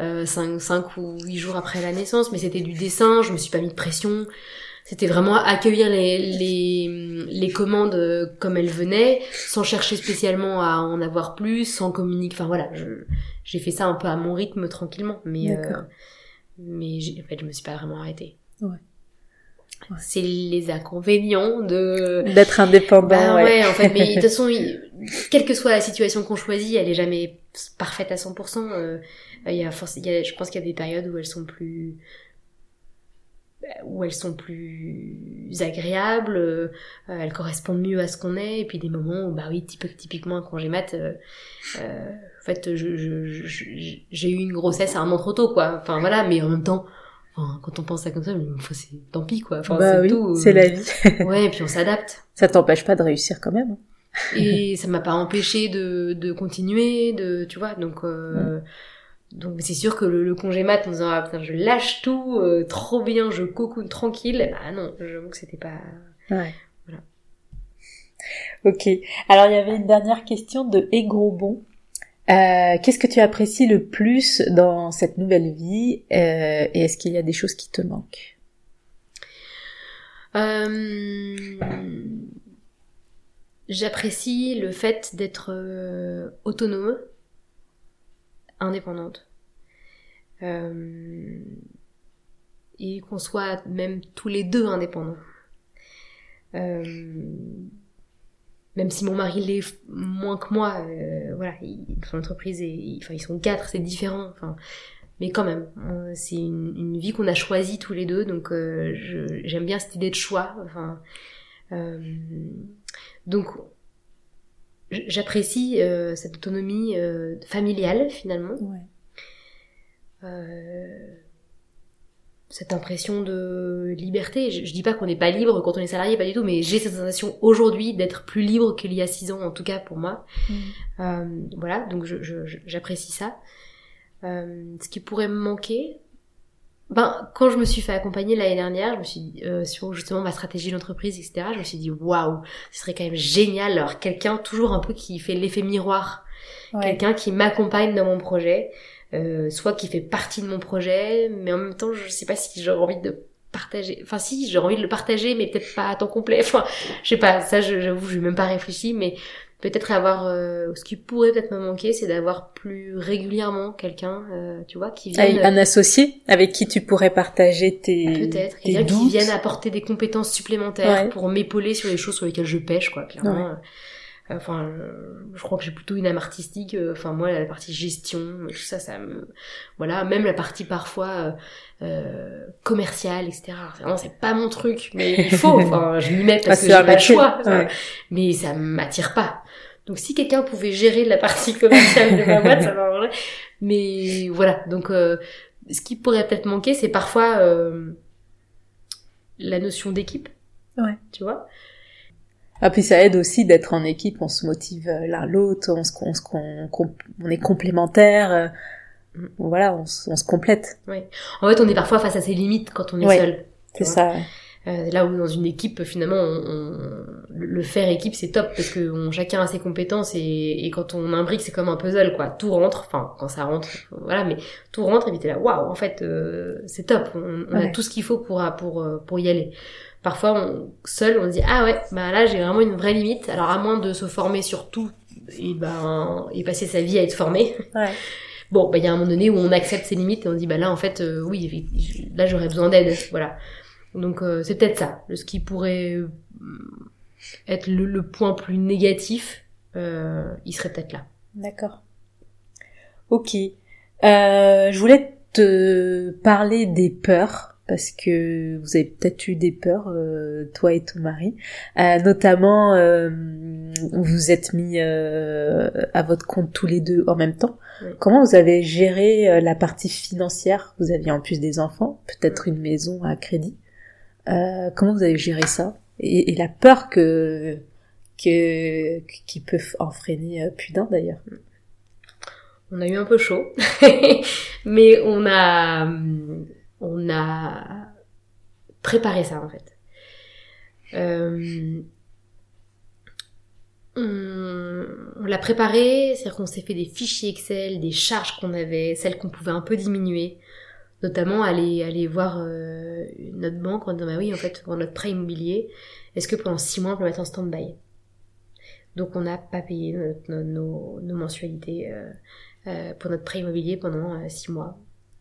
euh, 5, euh, 5 ou 8 jours après la naissance, mais c'était du dessin, je me suis pas mis de pression. C'était vraiment accueillir les, les, les commandes comme elles venaient, sans chercher spécialement à en avoir plus, sans communiquer. Enfin voilà, j'ai fait ça un peu à mon rythme tranquillement, mais euh, mais en fait je me suis pas vraiment arrêtée. Ouais. C'est les inconvénients de d'être indépendant. Bah, ouais. en fait, mais de toute façon, quelle que soit la situation qu'on choisit, elle est jamais parfaite à 100%. Euh, il y a, il y a, je pense qu'il y a des périodes où elles sont plus où elles sont plus agréables, euh, elles correspondent mieux à ce qu'on est, et puis des moments où, bah oui, typiquement un congé mat, euh, euh, en fait, j'ai eu une grossesse à un an trop tôt, quoi. Enfin voilà, mais en même temps, quand on pense ça comme ça, c'est tant pis quoi. Enfin, bah oui, c'est la vie. ouais, et puis on s'adapte. Ça t'empêche pas de réussir quand même. Hein. et ça m'a pas empêché de, de continuer, de tu vois. Donc euh, donc c'est sûr que le, congé mat en disant ah putain je lâche tout, euh, trop bien, je cocoon tranquille. Bah non, j'avoue que c'était pas. Ouais. Voilà. Ok. Alors il y avait une dernière question de Egrobon euh, qu'est-ce que tu apprécies le plus dans cette nouvelle vie euh, et est-ce qu'il y a des choses qui te manquent? Euh, J'apprécie le fait d'être autonome, indépendante. et qu'on soit même tous les deux indépendants même si mon mari l'est moins que moi, euh, voilà, son entreprise et enfin ils sont quatre, c'est différent, enfin, mais quand même, euh, c'est une, vie qu'on a choisie tous les deux, donc euh, j'aime bien cette idée de choix, enfin, donc j'apprécie cette autonomie familiale finalement. Ouais cette impression de liberté. Je, dis pas qu'on n'est pas libre quand on est salarié, pas du tout, mais j'ai cette sensation aujourd'hui d'être plus libre qu'il y a six ans, en tout cas pour moi. Mm. Euh, voilà, donc j'apprécie ça. Euh, ce qui pourrait me manquer, ben quand je me suis fait accompagner l'année dernière, je me suis euh, sur justement ma stratégie d'entreprise, etc. Je me suis dit waouh, ce serait quand même génial. Alors quelqu'un toujours un peu qui fait l'effet miroir, quelqu'un qui m'accompagne dans mon projet. Euh, soit qui fait partie de mon projet, mais en même temps, je sais pas si j'aurais envie de partager. Enfin, si, j'aurais envie de le partager, mais peut-être pas à temps complet. Enfin, je sais pas, ça, j'avoue, je n'ai même pas réfléchi, mais peut-être avoir euh, ce qui pourrait peut-être me manquer c'est d'avoir plus régulièrement quelqu'un euh, tu vois qui vient un associé avec qui tu pourrais partager tes peut-être quelqu'un qui vienne apporter des compétences supplémentaires pour m'épauler sur les choses sur lesquelles je pêche quoi clairement Enfin, je crois que j'ai plutôt une âme artistique. Euh, enfin, moi, la partie gestion, tout ça, ça me, voilà, même la partie parfois euh, euh commerciale, etc. Vraiment, c'est pas mon truc, mais il faut. Enfin, je m'y mets parce que j'ai pas le choix. Mais ça m'attire pas. Donc, si quelqu'un pouvait gérer la partie commerciale de ma boîte, ça m'arrangerait. Mais voilà. Donc, euh, ce qui pourrait peut-être manquer, c'est parfois la notion d'équipe. Ouais. Tu vois? Ah puis ça aide aussi d'être en équipe, on se motive euh, l'un l'autre, on, se, on, on, est complémentaires, euh, voilà, on, se complète. Oui. En fait, on est parfois face à ses limites quand on est seul. C'est ça. Euh, là où dans une équipe, finalement, on, le faire équipe, c'est top parce que on, chacun a ses compétences et, et quand on imbrique, c'est comme un puzzle, quoi. Tout rentre, enfin quand ça rentre, voilà, mais tout rentre et puis t'es là, waouh, en fait, euh, c'est top. On, on a tout ce qu'il faut pour pour pour y aller. Parfois, on, seul, on se dit ah ouais, bah là j'ai vraiment une vraie limite. Alors à moins de se former sur tout et ben et passer sa vie à être formé. Ouais. Bon, bah il y a un moment donné où on accepte ses limites et on dit bah là en fait euh, oui, là j'aurais besoin d'aide, voilà. Donc euh, c'est peut-être ça, ce qui pourrait euh, être le, point plus négatif, euh, il serait peut-être là. D'accord. Ok. je voulais te parler des peurs parce que vous avez peut-être eu des peurs, toi et ton mari. notamment, vous êtes mis à votre compte tous les deux en même temps. Comment vous avez géré la partie financière? Vous aviez en plus des enfants, peut-être une maison à crédit. Euh, comment vous avez géré ça? Et, la peur que, que qui peut en freiner euh, plus d'un d'ailleurs. On a eu un peu chaud, mais on a on a préparé ça en fait. Euh, on, on l'a préparé, c'est-à-dire qu'on s'est fait des fichiers Excel, des charges qu'on avait, celles qu'on pouvait un peu diminuer notamment aller aller voir euh, notre banque en disant bah oui en fait pour notre prêt immobilier est-ce que pendant six mois on peut mettre en stand-by? Donc on n'a pas payé nos, nos, mensualités euh, euh, pour notre prêt immobilier pendant six mois.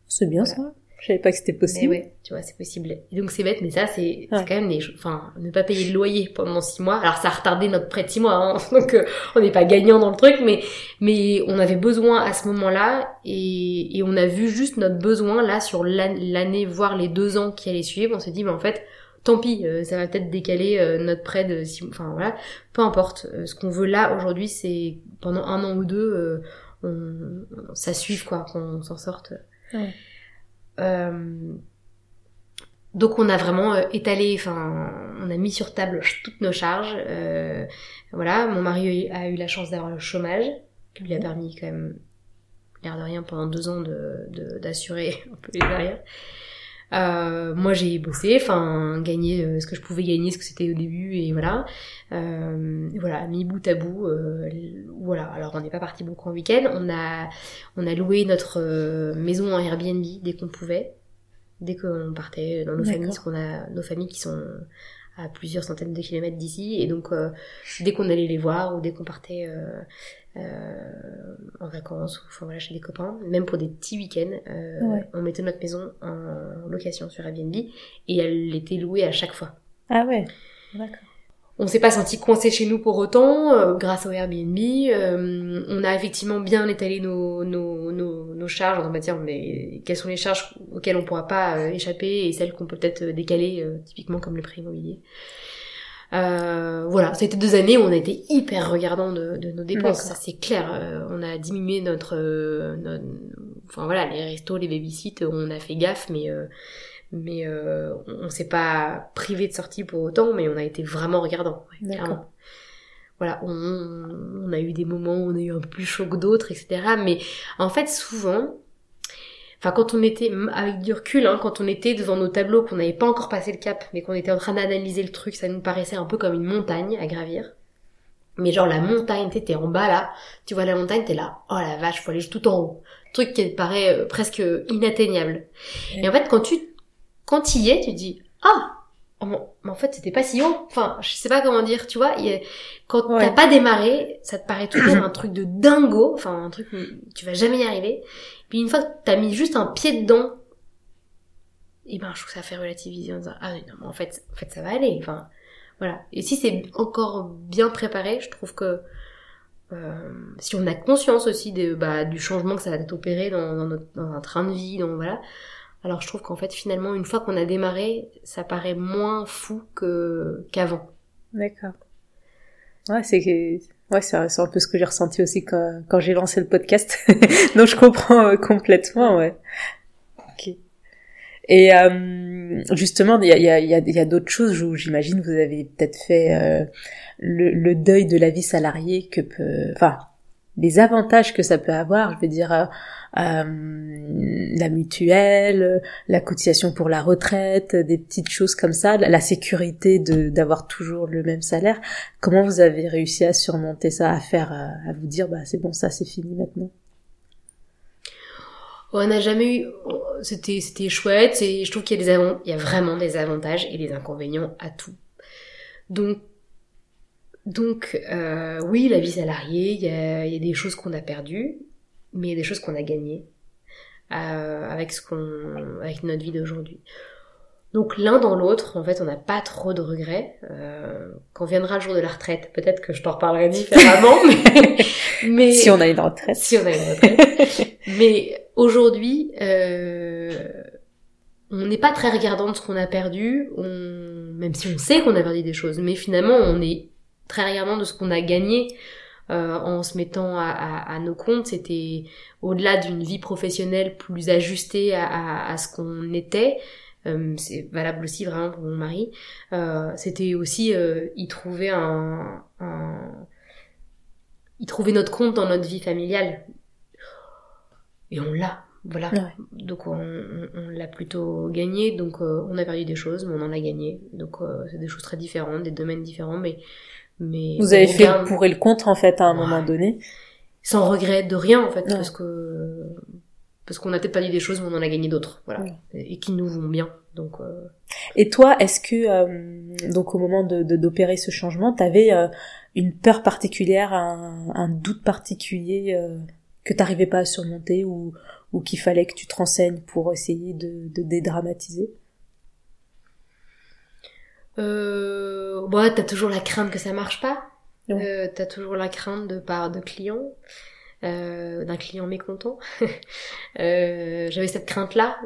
C'est bien ça je savais pas que c'était possible. ouais, tu vois, c'est possible. Et donc c'est bête, mais ça c'est quand même des enfin ne pas payer le loyer pendant six mois. Alors ça a retardé notre prêt de six mois, hein, donc euh, on n'est pas gagnant dans le truc, mais mais on avait besoin à ce moment-là et, et on a vu juste notre besoin là sur l'année, voire les deux ans qui allaient suivre. On s'est dit, mais en fait, tant pis, euh, ça va peut-être décaler euh, notre prêt de six mois. Enfin voilà, peu importe. ce qu'on veut là aujourd'hui, c'est pendant un an ou deux, on, ça suive quoi, qu'on s'en sorte. Ouais. Euh, donc on a vraiment euh, étalé, enfin on a mis sur table toutes nos charges. Euh, voilà, mon mari a eu la chance d'avoir le chômage, qui lui a permis quand même, l'air de rien, pendant deux ans d'assurer de, un peu les arrières. Euh, moi j'ai bossé, enfin gagné euh, ce que je pouvais gagner, ce que c'était au début et voilà, euh, voilà mis bout à bout. Euh, voilà, alors on n'est pas parti beaucoup en week-end, on a on a loué notre maison en Airbnb dès qu'on pouvait, dès qu'on partait dans nos familles, parce qu'on a nos familles qui sont à plusieurs centaines de kilomètres d'ici. Et donc dès qu'on allait les voir ou dès qu'on partait euh, en vacances, ou enfin voilà, chez des copains, même pour des petits week-ends, euh, on mettait notre maison en location sur Airbnb et elle était louée à chaque fois. Ah ouais, d'accord. On s'est pas senti coincé chez nous pour autant, euh, grâce au Airbnb. on a effectivement bien étalé nos, nos, nos, nos charges en matière, mais quelles sont les charges auxquelles on pourra pas échapper et celles qu'on peut peut-être décaler, typiquement comme le prix immobilier. Euh, voilà, c'était deux années où on a été hyper regardant de, de nos dépenses, ça c'est clair. Euh, on a diminué notre, euh, enfin voilà, les restos, les babysites, on a fait gaffe, mais euh, mais on s'est pas privé de sortie pour autant, mais on a été vraiment regardant, clairement. Voilà, on, on, a eu des moments où on a eu un peu plus chaud que d'autres, etc. Mais en fait, souvent, enfin quand on était avec du recul, hein, quand on était devant nos tableaux, qu'on n'avait pas encore passé le cap, mais qu'on était en train d'analyser le truc, ça nous paraissait un peu comme une montagne à gravir. Mais genre la montagne, t'es en bas là, tu vois la montagne, t'es là, oh la vache, faut aller tout en haut. Truc qui paraît euh, presque inatteignable. Et en fait, quand tu, quand y es, tu dis, ah, oh, mais en fait c'était pas si haut. Enfin, je sais pas comment dire, tu vois. quand t'as pas démarré, ça te paraît toujours un truc de dingo, enfin un truc, tu vas jamais y arriver. Puis une fois que t'as mis juste un pied dedans, et eh ben je trouve que ça fait relativiser en disant ah non mais en fait en fait ça va aller. Enfin voilà. Et si c'est encore bien préparé, je trouve que euh, si on a conscience aussi de, bah, du changement que ça va être opéré dans, notre, dans un train de vie, donc voilà. Alors je trouve qu'en fait finalement une fois qu'on a démarré, ça paraît moins fou que qu'avant. D'accord. Ouais, c'est Ouais, c'est un peu ce que j'ai ressenti aussi quand, j'ai lancé le podcast. Donc je comprends euh, complètement, ouais. Ok. Et euh, justement, il y a d'autres choses où j'imagine vous avez peut-être fait euh, le, le, deuil de la vie salariée que peut... Enfin, les avantages que ça peut avoir. Je veux dire, euh, euh, la mutuelle, la cotisation pour la retraite, des petites choses comme ça, la sécurité de d'avoir toujours le même salaire. Comment vous avez réussi à surmonter ça, à faire, à vous dire, bah c'est bon, ça c'est fini maintenant? On n'a jamais eu, c'était c'était chouette. Et je trouve qu'il y a des il y a vraiment des avantages et des inconvénients à tout. Donc donc euh, oui, la vie salariée, il y a, y a des choses qu'on a perdues, mais il y a des choses qu'on a gagnées euh, avec ce qu'on, avec notre vie d'aujourd'hui. Donc l'un dans l'autre, en fait, on n'a pas trop de regrets. Euh, quand viendra le jour de la retraite, peut-être que je t'en reparlerai différemment. mais, si on a une retraite. Si on a une retraite. mais aujourd'hui, euh, on n'est pas très regardant de ce qu'on a perdu, on, même si on sait qu'on a perdu des choses. Mais finalement, on est très regardant de ce qu'on a gagné euh, en se mettant à, à, à nos comptes. C'était au-delà d'une vie professionnelle plus ajustée à, à ce qu'on était. Euh, c'est valable aussi vraiment pour mon mari. Euh, C'était aussi euh, y trouver un, un, y trouver notre compte dans notre vie familiale. Et on l'a. Voilà. Donc on, on, l'a plutôt gagné. Donc euh, on a perdu des choses, mais on en a gagné. Donc euh, c'est des choses très différentes, des domaines différents, mais mais vous avez fait le pour et le contre en fait à un moment donné. Sans regret de rien en fait, parce que parce qu'on a peut-être pas dit des choses, mais on en a gagné d'autres, voilà, et, qui nous vont bien. Donc. Euh... Et toi, est-ce que euh, donc au moment de d'opérer ce changement, t'avais euh, une peur particulière, un, un doute particulier euh, que t'arrivais pas à surmonter ou ou qu'il fallait que tu te renseignes pour essayer de, de dédramatiser? Euh, bah, t'as toujours la crainte que ça marche pas. Euh, t'as toujours la crainte de part de clients, euh, d'un client mécontent. euh, J'avais cette crainte-là.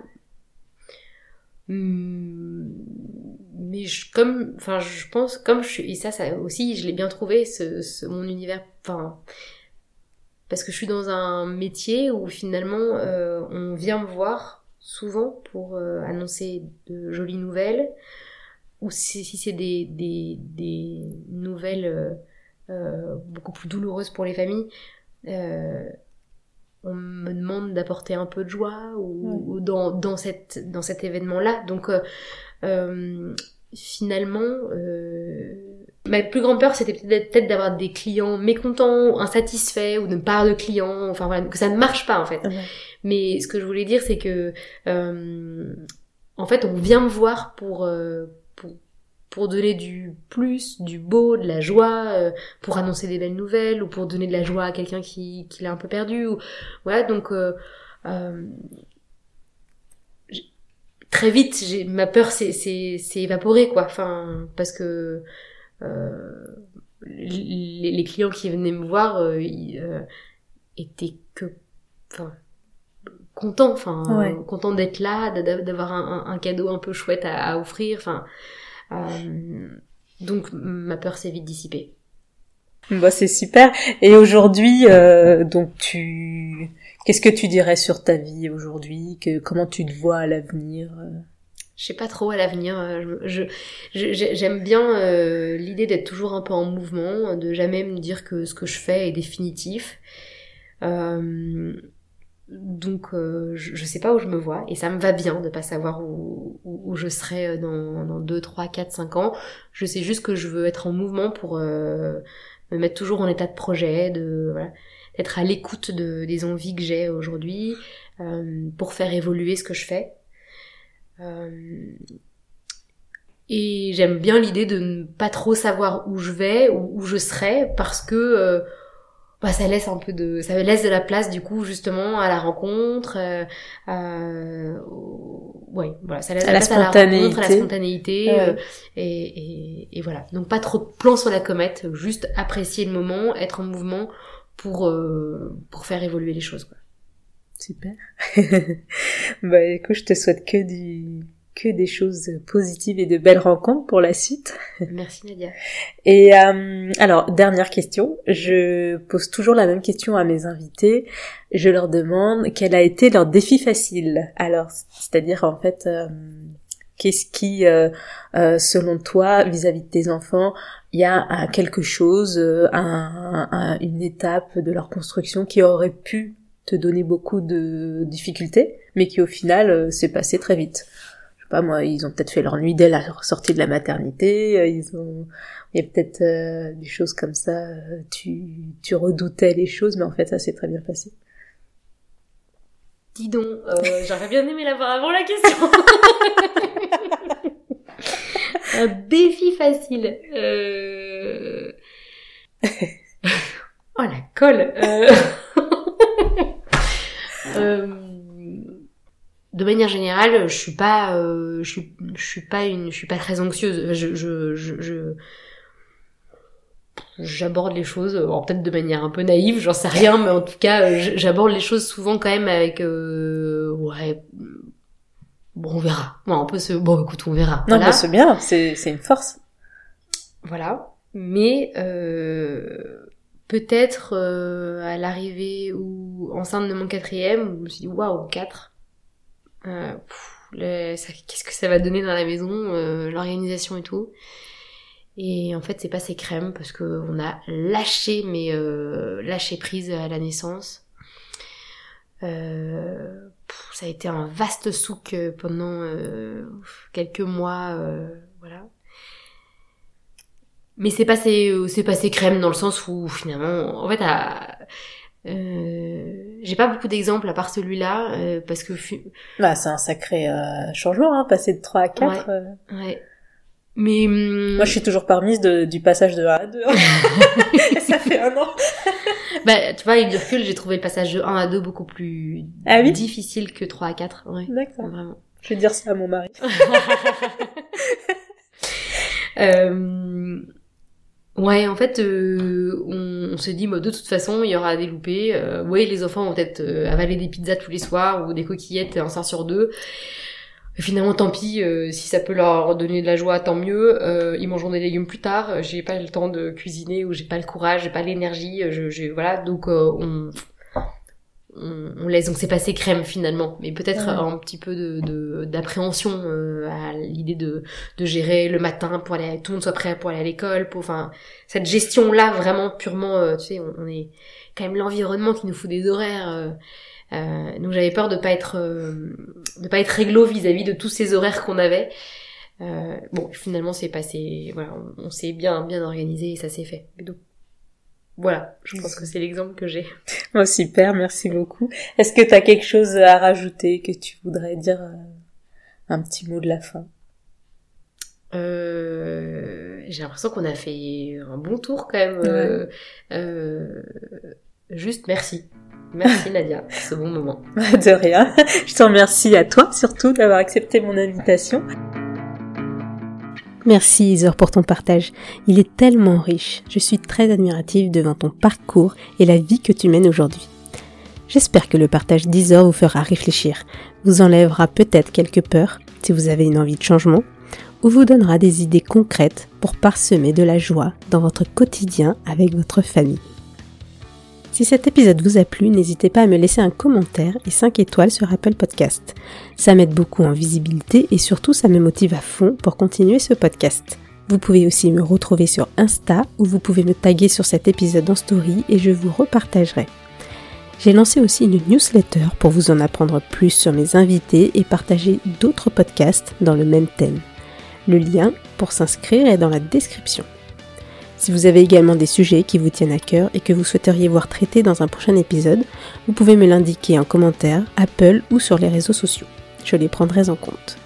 Hmm, mais je, comme, enfin, je pense, comme je suis, et ça, ça aussi, je l'ai bien trouvé, ce, ce, mon univers, enfin, parce que je suis dans un métier où finalement, on vient me voir souvent pour annoncer de jolies nouvelles, ou si, si c'est des, des, des, nouvelles euh, euh, beaucoup plus douloureuses pour les familles, euh, on me demande d'apporter un peu de joie ou, ou dans, dans, cette, dans cet événement-là. Donc euh, finalement, ma plus grande peur c'était peut-être d'avoir des clients mécontents, insatisfaits ou de ne pas avoir de clients, enfin voilà, que ça ne marche pas en fait. Mais ce que je voulais dire c'est que en fait on vient me voir pour pour donner du plus, du beau, de la joie, euh, pour annoncer des belles nouvelles ou pour donner de la joie à quelqu'un qui, qui l'a un peu perdu. Ou... Voilà, donc euh, euh, très vite, j'ai, ma peur s'est, évaporée, quoi. Enfin, parce que les, les, clients qui venaient me voir étaient que, enfin, contents, enfin, contents d'être là, d'avoir un, un, cadeau un peu chouette à, à offrir, enfin. Euh, donc ma peur s'est vite dissipée. Bah c'est super. Et aujourd'hui, euh, donc tu, qu'est-ce que tu dirais sur ta vie aujourd'hui? Que comment tu te vois à l'avenir? Euh? Je sais pas trop à l'avenir. Je, j'aime bien l'idée d'être toujours un peu en mouvement, de jamais me dire que ce que je fais est définitif. Euh, donc euh, je, je, sais pas où je me vois et ça me va bien de pas savoir où, je serai euh, dans, dans 2, 3, 4, 5 ans. Je sais juste que je veux être en mouvement pour euh, me mettre toujours en état de projet, de voilà, d'être à l'écoute de, des envies que j'ai aujourd'hui pour faire évoluer ce que je fais. et j'aime bien l'idée de ne pas trop savoir où je vais, ou où je serai, parce que bah, ça laisse un peu de ça laisse de la place du coup justement à la rencontre euh, euh, ouais voilà ça laisse à la, place à la rencontre à la spontanéité. euh, et, et, et, voilà. Donc pas trop de plans sur la comète juste apprécier le moment être en mouvement pour euh, pour faire évoluer les choses quoi. Super. Bah écoute je te souhaite que du que des choses positives et de belles rencontres pour la suite. Merci Nadia. Et euh, alors, dernière question. Je pose toujours la même question à mes invités. Je leur demande quel a été leur défi facile. Alors, c'est-à-dire en fait, euh, Qu'est-ce qui, euh, euh, selon toi, vis-à-vis de tes enfants, il y a quelque chose, un, une étape de leur construction qui aurait pu te donner beaucoup de difficultés, mais qui au final s'est passé très vite? Pas moi, ils ont peut-être fait leur nuit dès la sortie de la maternité, ils ont, il y a peut-être des choses comme ça, tu, tu redoutais les choses, mais en fait ça s'est très bien passé. Dis donc, euh, j'aurais bien aimé l'avoir avant la question. Un défi facile. Euh... oh la colle. Euh... euh... De manière générale, je suis pas, euh, je suis, je suis pas une, je suis pas très anxieuse. Je, je, je, je j'aborde les choses peut-être de manière un peu naïve j'en sais rien mais en tout cas euh, j'aborde les choses souvent quand même avec euh, ouais bon on verra. Bon on peut se bon écoute on verra. Non c'est bien c'est c'est une force. Voilà. Mais euh, peut-être euh, à l'arrivée ou enceinte de mon quatrième je me suis dit waouh quatre euh, qu'est-ce que ça va donner dans la maison l'organisation et tout et en fait, c'est pas ces crèmes parce que on a lâché, mais euh, lâché prise à la naissance. Euh, ça a été un vaste souk euh, pendant euh, quelques mois, euh, voilà. Mais c'est pas ces, c'est pas ces crèmes dans le sens où finalement, en fait, j'ai pas beaucoup d'exemples à part celui-là parce que. Bah, c'est un sacré changement, hein, passer de 3 à 4. ouais. Mais hum, moi, je suis toujours permise de, du passage de 1 à 2. ça fait un an. bah, tu vois, avec du recul, j'ai trouvé le passage de 1 à 2 beaucoup plus ah oui? difficile que 3 à 4. Ouais, D'accord. Vraiment. Je vais dire ça à mon mari. euh... Ouais, en fait, euh, on, on s'est dit, bah, de toute façon, il y aura des loupés. Euh, ouais, les enfants vont peut-être euh, avaler des pizzas tous les soirs ou des coquillettes un soir sur deux. Finalement tant pis si ça peut leur donner de la joie tant mieux. Ils mangeront des légumes plus tard. J'ai pas le temps de cuisiner ou j'ai pas le courage j'ai pas l'énergie. Je, je, voilà. Donc euh, on, on, laisse donc c'est passé crème finalement mais peut-être un petit peu de d'appréhension à l'idée de de gérer le matin pour aller tout le monde soit prêt pour aller à l'école pour enfin cette gestion là vraiment purement tu sais on, on est quand même l'environnement qui nous fout des horaires euh, donc j'avais peur de pas être euh, de pas être réglo vis-à-vis de tous ces horaires qu'on avait. Euh, bon, finalement c'est passé, voilà, on, s'est bien bien organisé et ça s'est fait. Donc voilà, je pense que c'est l'exemple que j'ai. Oh, super, merci beaucoup. Est-ce que tu as quelque chose à rajouter que tu voudrais dire un petit mot de la fin? Euh, J'ai l'impression qu'on a fait un bon tour quand même. Euh, juste merci. Merci Nadia pour ce bon moment. De rien. Je te remercie à toi surtout d'avoir accepté mon invitation. Merci Isor pour ton partage. Il est tellement riche. Je suis très admirative devant ton parcours et la vie que tu mènes aujourd'hui. J'espère que le partage d'Isor vous fera réfléchir, vous enlèvera peut-être quelques peurs si vous avez une envie de changement, ou vous donnera des idées concrètes pour parsemer de la joie dans votre quotidien avec votre famille. Si cet épisode vous a plu, n'hésitez pas à me laisser un commentaire et 5 étoiles sur Apple Podcast. Ça m'aide beaucoup en visibilité et surtout ça me motive à fond pour continuer ce podcast. Vous pouvez aussi me retrouver sur Insta où vous pouvez me taguer sur cet épisode en story et je vous repartagerai. J'ai lancé aussi une newsletter pour vous en apprendre plus sur mes invités et partager d'autres podcasts dans le même thème. Le lien pour s'inscrire est dans la description. Si vous avez également des sujets qui vous tiennent à cœur et que vous souhaiteriez voir traités dans un prochain épisode, vous pouvez me l'indiquer en commentaire, Apple ou sur les réseaux sociaux. Je les prendrai en compte.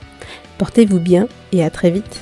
Portez-vous bien et à très vite